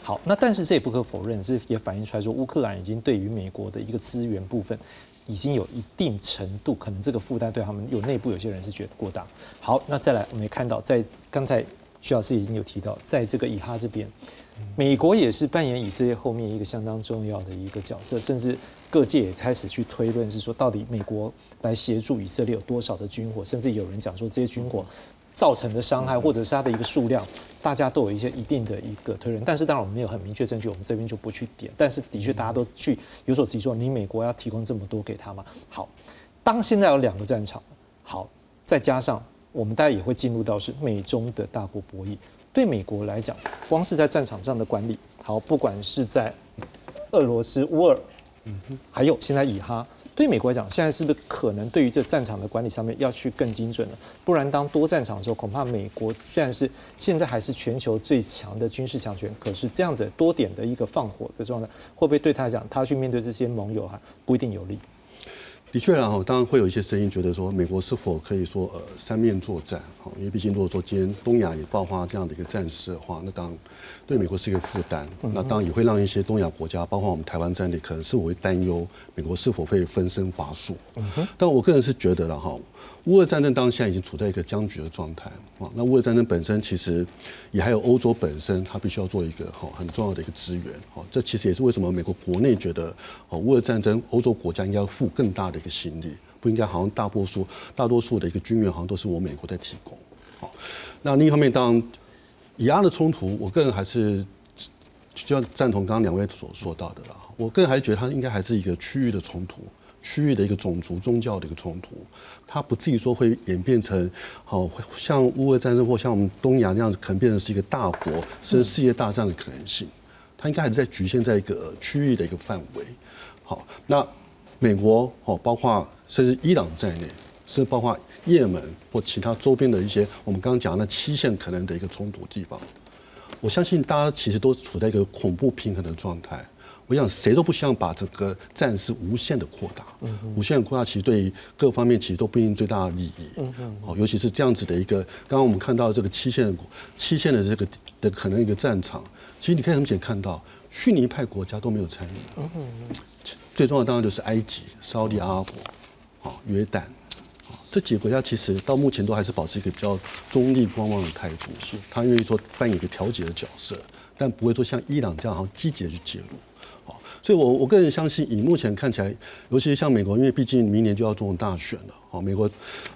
好，那但是这也不可否认，是也反映出来说，乌克兰已经对于美国的一个资源部分，已经有一定程度，可能这个负担对他们有内部有些人是觉得过大。好，那再来，我们也看到，在刚才徐老师已经有提到，在这个以哈这边，美国也是扮演以色列后面一个相当重要的一个角色，甚至各界也开始去推论，是说到底美国来协助以色列有多少的军火，甚至有人讲说这些军火。造成的伤害，或者是它的一个数量，大家都有一些一定的一个推论。但是当然我们没有很明确证据，我们这边就不去点。但是的确大家都去有所提出，你美国要提供这么多给他吗？好，当现在有两个战场，好，再加上我们大家也会进入到是美中的大国博弈。对美国来讲，光是在战场上的管理，好，不管是在俄罗斯乌尔，嗯哼，还有现在以哈。对美国来讲，现在是不是可能对于这战场的管理上面要去更精准了？不然当多战场的时候，恐怕美国虽然是现在还是全球最强的军事强权，可是这样的多点的一个放火的状态，会不会对他来讲，他去面对这些盟友哈，不一定有利？的确，然后当然会有一些声音觉得说，美国是否可以说呃三面作战？哈，因为毕竟如果说今天东亚也爆发这样的一个战事的话，那当然对美国是一个负担。那当然也会让一些东亚国家，包括我们台湾在内，可能是我会担忧美国是否会分身乏术。但我个人是觉得了哈。乌俄战争当下已经处在一个僵局的状态啊。那乌俄战争本身其实也还有欧洲本身，它必须要做一个哈很重要的一个资源。好，这其实也是为什么美国国内觉得哦乌俄战争欧洲国家应该要付更大的一个心力，不应该好像大多数大多数的一个军援好像都是我美国在提供。好，那另一方面，当以阿的冲突，我个人还是就要赞同刚刚两位所说到的了。我个人还是觉得它应该还是一个区域的冲突。区域的一个种族、宗教的一个冲突，它不至于说会演变成，好像乌俄战争或像我们东亚那样子，可能变成是一个大国甚至世界大战的可能性。它应该还是在局限在一个区域的一个范围。好，那美国哦，包括甚至伊朗在内，甚至包括也门或其他周边的一些我们刚刚讲的七线可能的一个冲突地方，我相信大家其实都处在一个恐怖平衡的状态。我想谁都不希望把整个战事无限的扩大，无限的扩大其实对各方面其实都不一定最大的利益。哦，尤其是这样子的一个，刚刚我们看到这个七线七线的这个的可能一个战场，其实你可以很明显看到，逊尼派国家都没有参与。最重要的当然就是埃及、沙特阿拉伯、好约旦，这几个国家其实到目前都还是保持一个比较中立观望的态度，是他愿意说扮演一个调解的角色，但不会说像伊朗这样好像积极的去介入。好所以，我我个人相信，以目前看起来，尤其是像美国，因为毕竟明年就要总统大选了，好，美国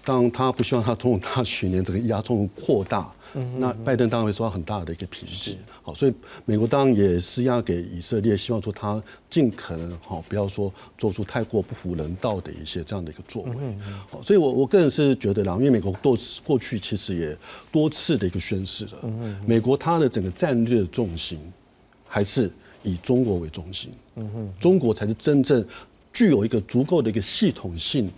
当他不希望他总统大选年这个压重扩大，那拜登当然会受到很大的一个抨击，好，所以美国当然也是要给以色列，希望说他尽可能好，不要说做出太过不符人道的一些这样的一个作为，好，所以我我个人是觉得啦，因为美国多过去其实也多次的一个宣示了，美国它的整个战略重心还是。以中国为中心，嗯哼，中国才是真正具有一个足够的一个系统性，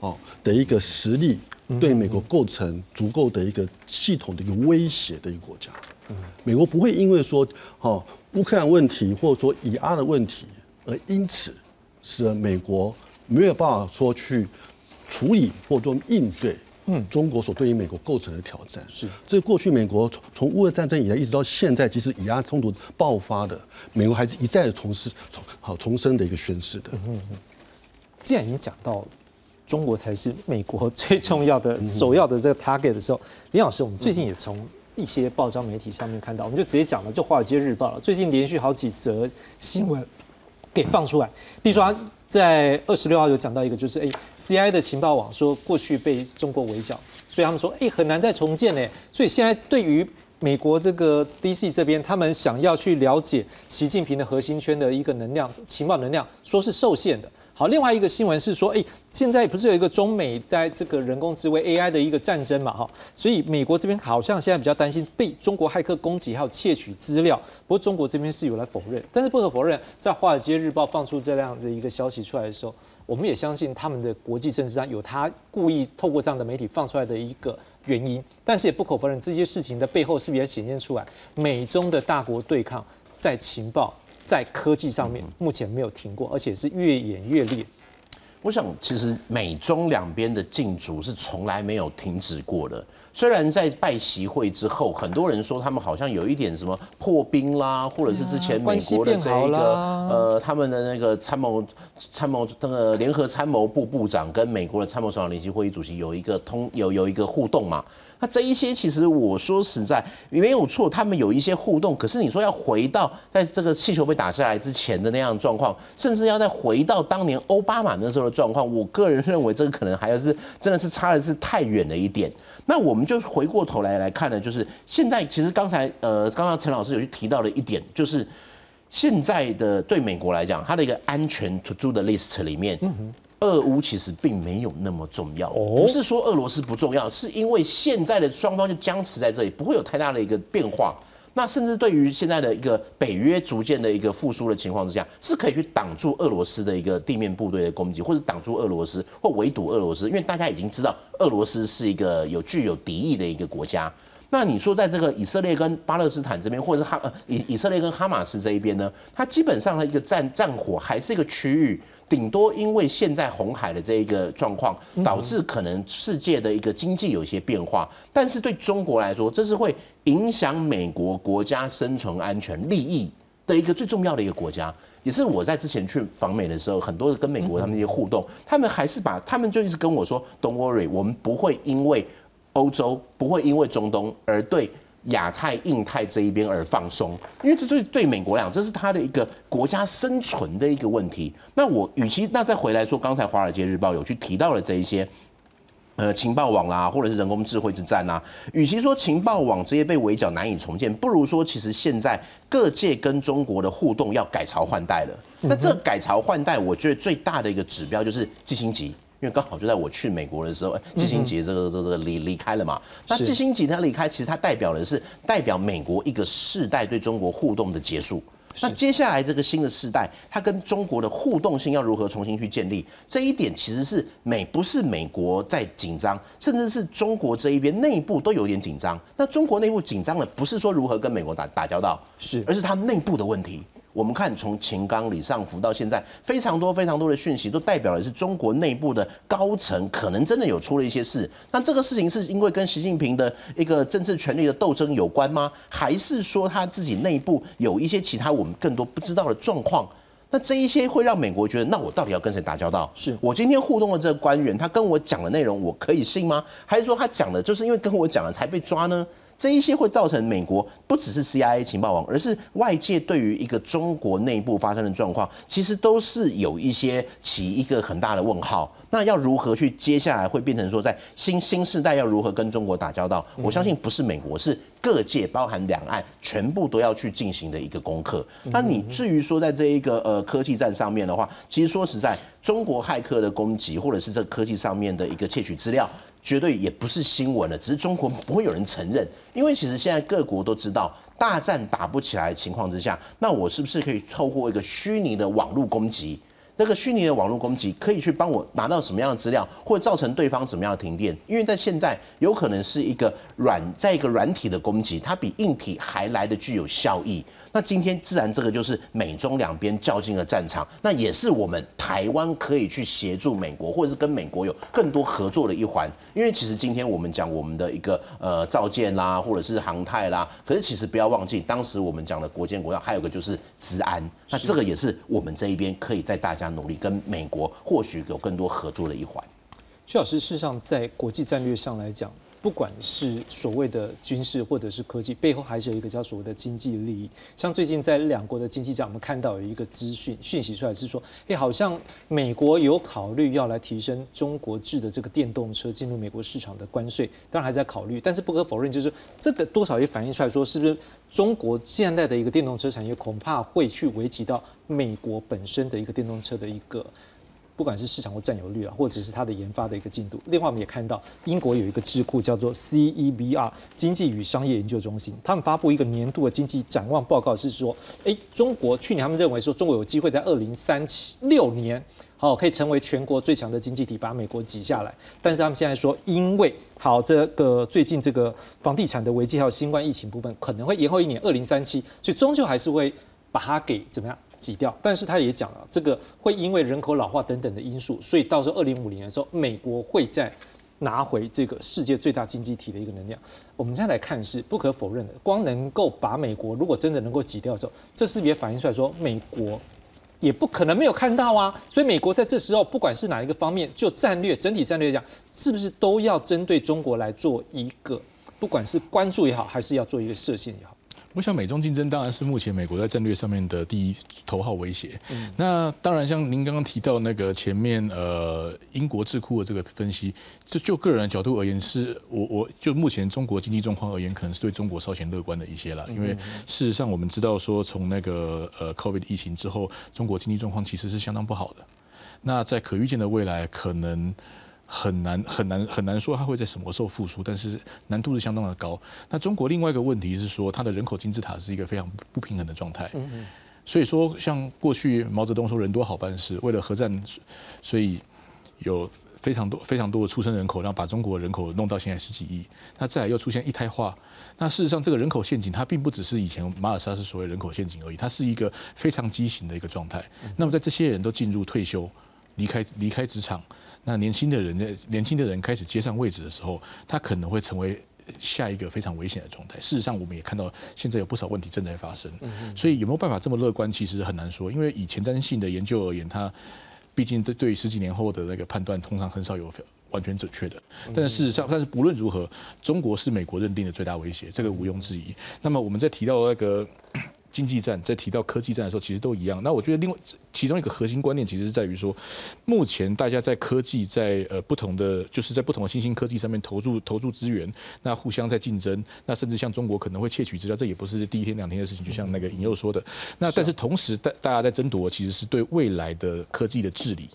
哦的一个实力，对美国构成足够的一个系统的一个威胁的一个国家。嗯，美国不会因为说，哦乌克兰问题或者说以阿的问题，而因此使得美国没有办法说去处理或者说应对。嗯，中国所对于美国构成的挑战是，这过去美国从从乌俄战争以来一直到现在，即使以阿冲突爆发的，美国还是一再的重施重好重生的一个宣誓的。嗯嗯。既然已经讲到中国才是美国 [LAUGHS] 最重要的首要的这个 target 的时候，林老师，我们最近也从一些报章媒体上面看到，我们就直接讲了，就《华尔街日报》了，最近连续好几则新闻给放出来，例如说。在二十六号有讲到一个，就是哎，C.I. 的情报网说过去被中国围剿，所以他们说哎很难再重建嘞。所以现在对于美国这个 D.C. 这边，他们想要去了解习近平的核心圈的一个能量情报能量，说是受限的。好，另外一个新闻是说，哎，现在不是有一个中美在这个人工智慧 AI 的一个战争嘛，哈，所以美国这边好像现在比较担心被中国骇客攻击，还有窃取资料。不过中国这边是有来否认，但是不可否认，在华尔街日报放出这样的一个消息出来的时候，我们也相信他们的国际政治上有他故意透过这样的媒体放出来的一个原因。但是也不可否认，这些事情的背后是不是也显现出来美中的大国对抗在情报。在科技上面，目前没有停过，而且是越演越烈。我想，其实美中两边的竞逐是从来没有停止过的。虽然在拜习会之后，很多人说他们好像有一点什么破冰啦，或者是之前美国的这一个呃他们的那个参谋参谋那个联合参谋部部长跟美国的参谋首长联席会议主席有一个通有有一个互动嘛。那这一些其实我说实在没有错，他们有一些互动。可是你说要回到在这个气球被打下来之前的那样状况，甚至要再回到当年奥巴马那时候的状况，我个人认为这个可能还要是真的是差的是太远了一点。那我们就回过头来来看呢，就是现在其实刚才呃刚刚陈老师有去提到了一点，就是现在的对美国来讲，它的一个安全 to do 的 list 里面。俄乌其实并没有那么重要，不是说俄罗斯不重要，是因为现在的双方就僵持在这里，不会有太大的一个变化。那甚至对于现在的一个北约逐渐的一个复苏的情况之下，是可以去挡住俄罗斯的一个地面部队的攻击，或者挡住俄罗斯或围堵俄罗斯，因为大家已经知道俄罗斯是一个有具有敌意的一个国家。那你说，在这个以色列跟巴勒斯坦这边，或者是哈呃以以色列跟哈马斯这一边呢，它基本上的一个战战火还是一个区域，顶多因为现在红海的这一个状况，导致可能世界的一个经济有一些变化，但是对中国来说，这是会影响美国国家生存安全利益的一个最重要的一个国家，也是我在之前去访美的时候，很多跟美国他们一些互动，他们还是把他们就一直跟我说，Don't worry，我们不会因为。欧洲不会因为中东而对亚太、印太这一边而放松，因为这对对美国来讲，这是他的一个国家生存的一个问题。那我与其那再回来说，刚才《华尔街日报》有去提到了这一些，呃，情报网啦，或者是人工智慧之战啦，与其说情报网这些被围剿难以重建，不如说其实现在各界跟中国的互动要改朝换代了。那这改朝换代，我觉得最大的一个指标就是季星级。因为刚好就在我去美国的时候，季星杰这个这个离离开了嘛。那季星杰他离开，其实他代表的是代表美国一个世代对中国互动的结束。那接下来这个新的世代，他跟中国的互动性要如何重新去建立？这一点其实是美不是美国在紧张，甚至是中国这一边内部都有点紧张。那中国内部紧张的，不是说如何跟美国打打交道，是，而是他内部的问题。我们看，从秦刚、李尚福到现在，非常多、非常多的讯息，都代表的是中国内部的高层可能真的有出了一些事。那这个事情是因为跟习近平的一个政治权力的斗争有关吗？还是说他自己内部有一些其他我们更多不知道的状况？那这一些会让美国觉得，那我到底要跟谁打交道？是我今天互动的这个官员，他跟我讲的内容，我可以信吗？还是说他讲的就是因为跟我讲了才被抓呢？这一些会造成美国不只是 CIA 情报网，而是外界对于一个中国内部发生的状况，其实都是有一些起一个很大的问号。那要如何去接下来会变成说，在新新时代要如何跟中国打交道？我相信不是美国，是各界包含两岸全部都要去进行的一个功课。那你至于说在这一个呃科技战上面的话，其实说实在，中国骇客的攻击或者是这科技上面的一个窃取资料。绝对也不是新闻了，只是中国不会有人承认，因为其实现在各国都知道，大战打不起来的情况之下，那我是不是可以透过一个虚拟的网络攻击？那个虚拟的网络攻击可以去帮我拿到什么样的资料，或造成对方什么样的停电？因为在现在有可能是一个软，在一个软体的攻击，它比硬体还来的具有效益。那今天自然这个就是美中两边较劲的战场，那也是我们台湾可以去协助美国，或者是跟美国有更多合作的一环。因为其实今天我们讲我们的一个呃造舰啦，或者是航太啦，可是其实不要忘记，当时我们讲的国建国要，还有个就是治安，那这个也是我们这一边可以在大家努力跟美国或许有更多合作的一环。徐老师，事实上在国际战略上来讲。不管是所谓的军事或者是科技，背后还是有一个叫所谓的经济利益。像最近在两国的经济上，我们看到有一个资讯讯息出来，是说，哎，好像美国有考虑要来提升中国制的这个电动车进入美国市场的关税，当然还在考虑。但是不可否认，就是这个多少也反映出来说，是不是中国现在的一个电动车产业恐怕会去危及到美国本身的一个电动车的一个。不管是市场或占有率啊，或者是它的研发的一个进度。另外，我们也看到英国有一个智库叫做 CEBR 经济与商业研究中心，他们发布一个年度的经济展望报告，是说，哎，中国去年他们认为说中国有机会在二零三七六年，好可以成为全国最强的经济体，把美国挤下来。但是他们现在说，因为好这个最近这个房地产的危机还有新冠疫情部分，可能会延后一年，二零三七，所以终究还是会把它给怎么样？挤掉。但是他也讲了，这个会因为人口老化等等的因素，所以到时候二零五零年的时候，美国会在拿回这个世界最大经济体的一个能量。我们现在来看是不可否认的，光能够把美国如果真的能够挤掉的时候，这是也反映出来说美国也不可能没有看到啊？所以美国在这时候不管是哪一个方面，就战略整体战略讲，是不是都要针对中国来做一个，不管是关注也好，还是要做一个射线也好。我想美中竞争当然是目前美国在战略上面的第一头号威胁。那当然，像您刚刚提到那个前面呃英国智库的这个分析，就就个人的角度而言，是我我就目前中国经济状况而言，可能是对中国稍显乐观的一些了。因为事实上我们知道说，从那个呃 COVID 疫情之后，中国经济状况其实是相当不好的。那在可预见的未来，可能。很难很难很难说它会在什么时候复苏，但是难度是相当的高。那中国另外一个问题是说，它的人口金字塔是一个非常不平衡的状态。嗯嗯。所以说，像过去毛泽东说“人多好办事”，为了核战，所以有非常多非常多的出生人口，然后把中国人口弄到现在十几亿。那再来又出现一胎化，那事实上这个人口陷阱它并不只是以前马尔萨斯所谓人口陷阱而已，它是一个非常畸形的一个状态。那么在这些人都进入退休。离开离开职场，那年轻的人的年轻的人开始接上位置的时候，他可能会成为下一个非常危险的状态。事实上，我们也看到现在有不少问题正在发生。所以有没有办法这么乐观，其实很难说。因为以前瞻性的研究而言，它毕竟对对十几年后的那个判断，通常很少有完全准确的。但是事实上，但是不论如何，中国是美国认定的最大威胁，这个毋庸置疑。那么我们在提到那个。经济战在提到科技战的时候，其实都一样。那我觉得另外其中一个核心观念，其实是在于说，目前大家在科技在呃不同的，就是在不同的新兴科技上面投入投入资源，那互相在竞争，那甚至像中国可能会窃取资料，这也不是第一天两天的事情。就像那个尹佑说的，那但是同时大大家在争夺，其实是对未来的科技的治理。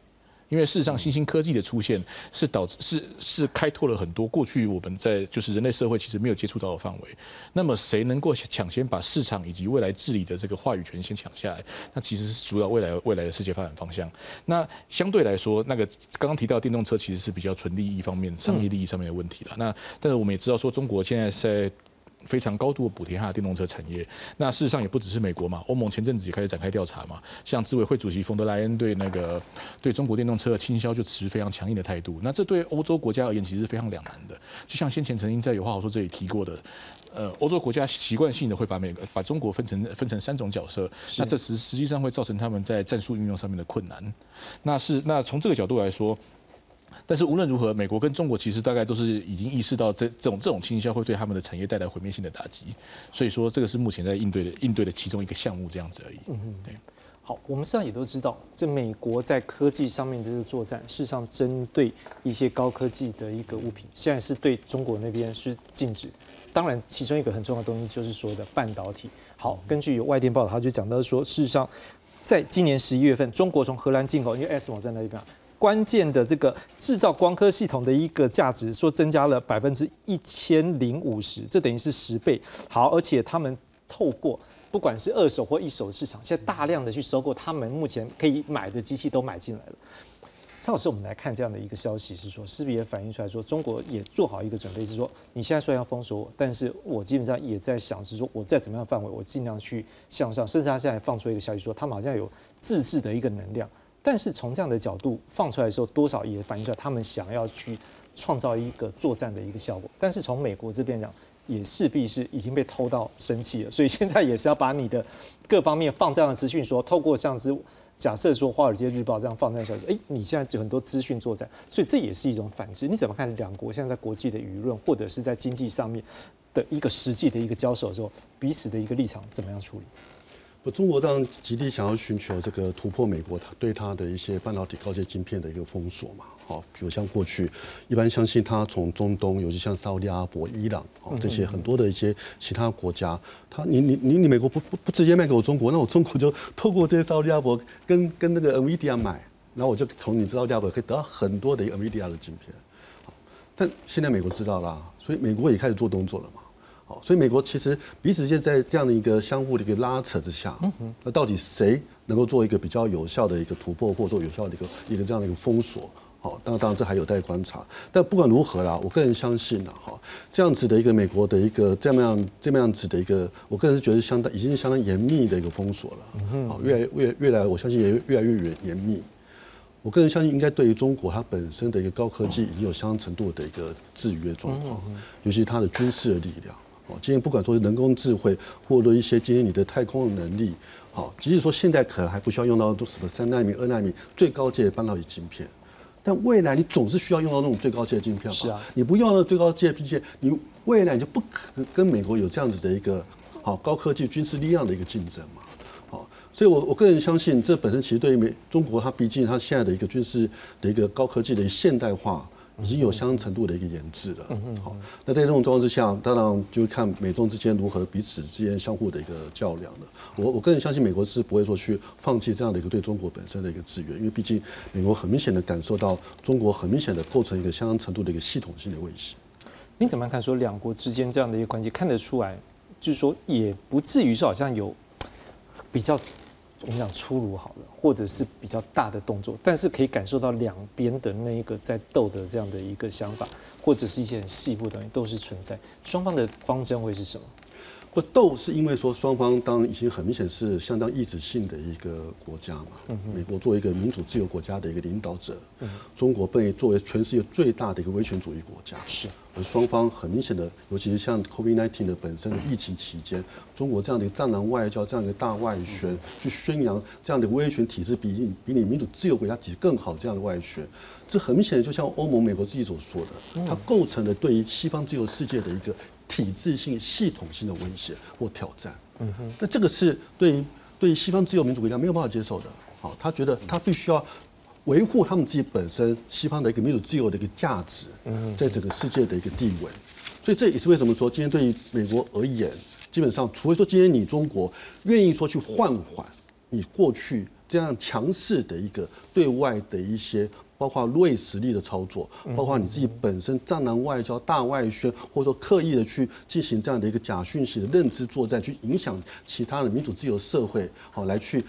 因为事实上，新兴科技的出现是导致是是开拓了很多过去我们在就是人类社会其实没有接触到的范围。那么谁能够抢先把市场以及未来治理的这个话语权先抢下来？那其实是主导未来未来的世界发展方向。那相对来说，那个刚刚提到电动车其实是比较纯利益方面、商业利益上面的问题了。那但是我们也知道说，中国现在在。非常高度的补贴它的电动车产业，那事实上也不只是美国嘛，欧盟前阵子也开始展开调查嘛，像执委会主席冯德莱恩对那个对中国电动车的倾销就持非常强硬的态度，那这对欧洲国家而言其实是非常两难的，就像先前曾经在有话好说这里提过的，呃，欧洲国家习惯性的会把美把中国分成分成三种角色，那这实实际上会造成他们在战术运用上面的困难，那是那从这个角度来说。但是无论如何，美国跟中国其实大概都是已经意识到这这种这种倾销会对他们的产业带来毁灭性的打击，所以说这个是目前在应对的应对的其中一个项目这样子而已。嗯嗯，对。好，我们实际上也都知道，这美国在科技上面的这个作战，事实上针对一些高科技的一个物品，现在是对中国那边是禁止。当然，其中一个很重要的东西就是说的半导体。好，根据有外电报道，他就讲到说，事实上在今年十一月份，中国从荷兰进口，因为 S 网在那边。关键的这个制造光刻系统的一个价值，说增加了百分之一千零五十，这等于是十倍。好，而且他们透过不管是二手或一手市场，现在大量的去收购他们目前可以买的机器都买进来了。张老师，我们来看这样的一个消息，是说是不是也反映出来说，中国也做好一个准备，是说你现在虽然要封锁我，但是我基本上也在想，是说我在怎么样范围，我尽量去向上。甚至他现在放出一个消息说，他们好像有自制的一个能量。但是从这样的角度放出来的时候，多少也反映出来他们想要去创造一个作战的一个效果。但是从美国这边讲，也势必是已经被偷到生气了，所以现在也是要把你的各方面放这样的资讯，说透过像是假设说《华尔街日报》这样放在消息，哎，你现在就很多资讯作战，所以这也是一种反制。你怎么看两国现在在国际的舆论，或者是在经济上面的一个实际的一个交手的时候，彼此的一个立场怎么样处理？不中国当然极力想要寻求这个突破美国它对它的一些半导体高阶晶片的一个封锁嘛，好，比如像过去一般相信它从中东，尤其像沙特阿拉伯、伊朗哦这些很多的一些其他国家，它你你你你美国不不不直接卖给我中国，那我中国就透过这些沙特阿拉伯跟 [LAUGHS] 跟那个 NVIDIA 买，然后我就从你沙特阿拉伯可以得到很多的 NVIDIA 的晶片，好，但现在美国知道啦，所以美国也开始做动作了嘛。好，所以美国其实彼此间在这样的一个相互的一个拉扯之下，那到底谁能够做一个比较有效的一个突破，或者说有效的一个一个这样的一个封锁？好，当然当然这还有待观察。但不管如何啦，我个人相信呢，哈，这样子的一个美国的一个这么样这么样子的一个，我个人是觉得相当已经是相当严密的一个封锁了。好，越来越越来，我相信也越来越严严密。我个人相信，应该对于中国它本身的一个高科技已经有相当程度的一个制约状况，尤其是它的军事的力量。哦，今天不管说是人工智慧，或者一些今天你的太空的能力，好，即使说现在可能还不需要用到什么三纳米、二纳米最高阶的半导体晶片。但未来你总是需要用到那种最高阶的晶片吧？是啊，你不用到最高阶的晶片，你未来你就不可能跟美国有这样子的一个好高科技军事力量的一个竞争嘛？好，所以我我个人相信，这本身其实对于美中国，它毕竟它现在的一个军事的一个高科技的现代化。已经有相当程度的一个研制了。嗯好，那在这种状况之下，当然就看美中之间如何彼此之间相互的一个较量了。我我个人相信，美国是不会说去放弃这样的一个对中国本身的一个制约，因为毕竟美国很明显的感受到中国很明显的构成一个相当程度的一个系统性的威胁。你怎么看？说两国之间这样的一个关系，看得出来，就是说也不至于是好像有比较。我们讲粗鲁好了，或者是比较大的动作，但是可以感受到两边的那一个在斗的这样的一个想法，或者是一些很细部的东西都是存在。双方的方针会是什么？不斗是因为说双方当已经很明显是相当意志性的一个国家嘛。美国作为一个民主自由国家的一个领导者，中国被作为全世界最大的一个威权主义国家。是，而双方很明显的，尤其是像 COVID-19 的本身的疫情期间，中国这样的一个战狼外交，这样一个大外宣，去宣扬这样的威权体制比你比你民主自由国家体制更好这样的外宣，这很明显的就像欧盟、美国自己所说的，它构成了对于西方自由世界的一个。体制性、系统性的威胁或挑战，嗯哼，那这个是对于对于西方自由民主国家没有办法接受的。好，他觉得他必须要维护他们自己本身西方的一个民主自由的一个价值，嗯，在整个世界的一个地位。所以这也是为什么说今天对于美国而言，基本上除非说今天你中国愿意说去换缓你过去这样强势的一个对外的一些。包括锐实力的操作，包括你自己本身战狼外交、大外宣，或者说刻意的去进行这样的一个假讯息的认知作战，去影响其他的民主自由社会，好来去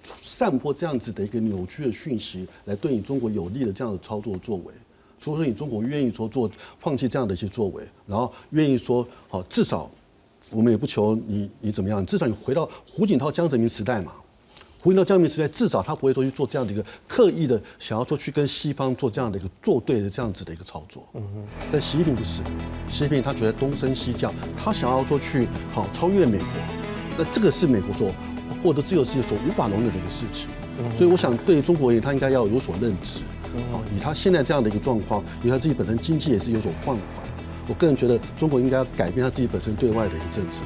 散播这样子的一个扭曲的讯息，来对你中国有利的这样的操作作为。除非说你中国愿意说做放弃这样的一些作为，然后愿意说好，至少我们也不求你你怎么样，至少你回到胡锦涛、江泽民时代嘛。回到江民时代，至少他不会说去做这样的一个刻意的想要说去跟西方做这样的一个作对的这样子的一个操作。嗯哼。但习近平不是，习近平他觉得东升西降，他想要说去好超越美国，那这个是美国所获得自由世界所无法容忍的一个事情。所以我想对于中国而言，他应该要有所认知。啊，以他现在这样的一个状况，以他自己本身经济也是有所放缓，我个人觉得中国应该要改变他自己本身对外的一个政策。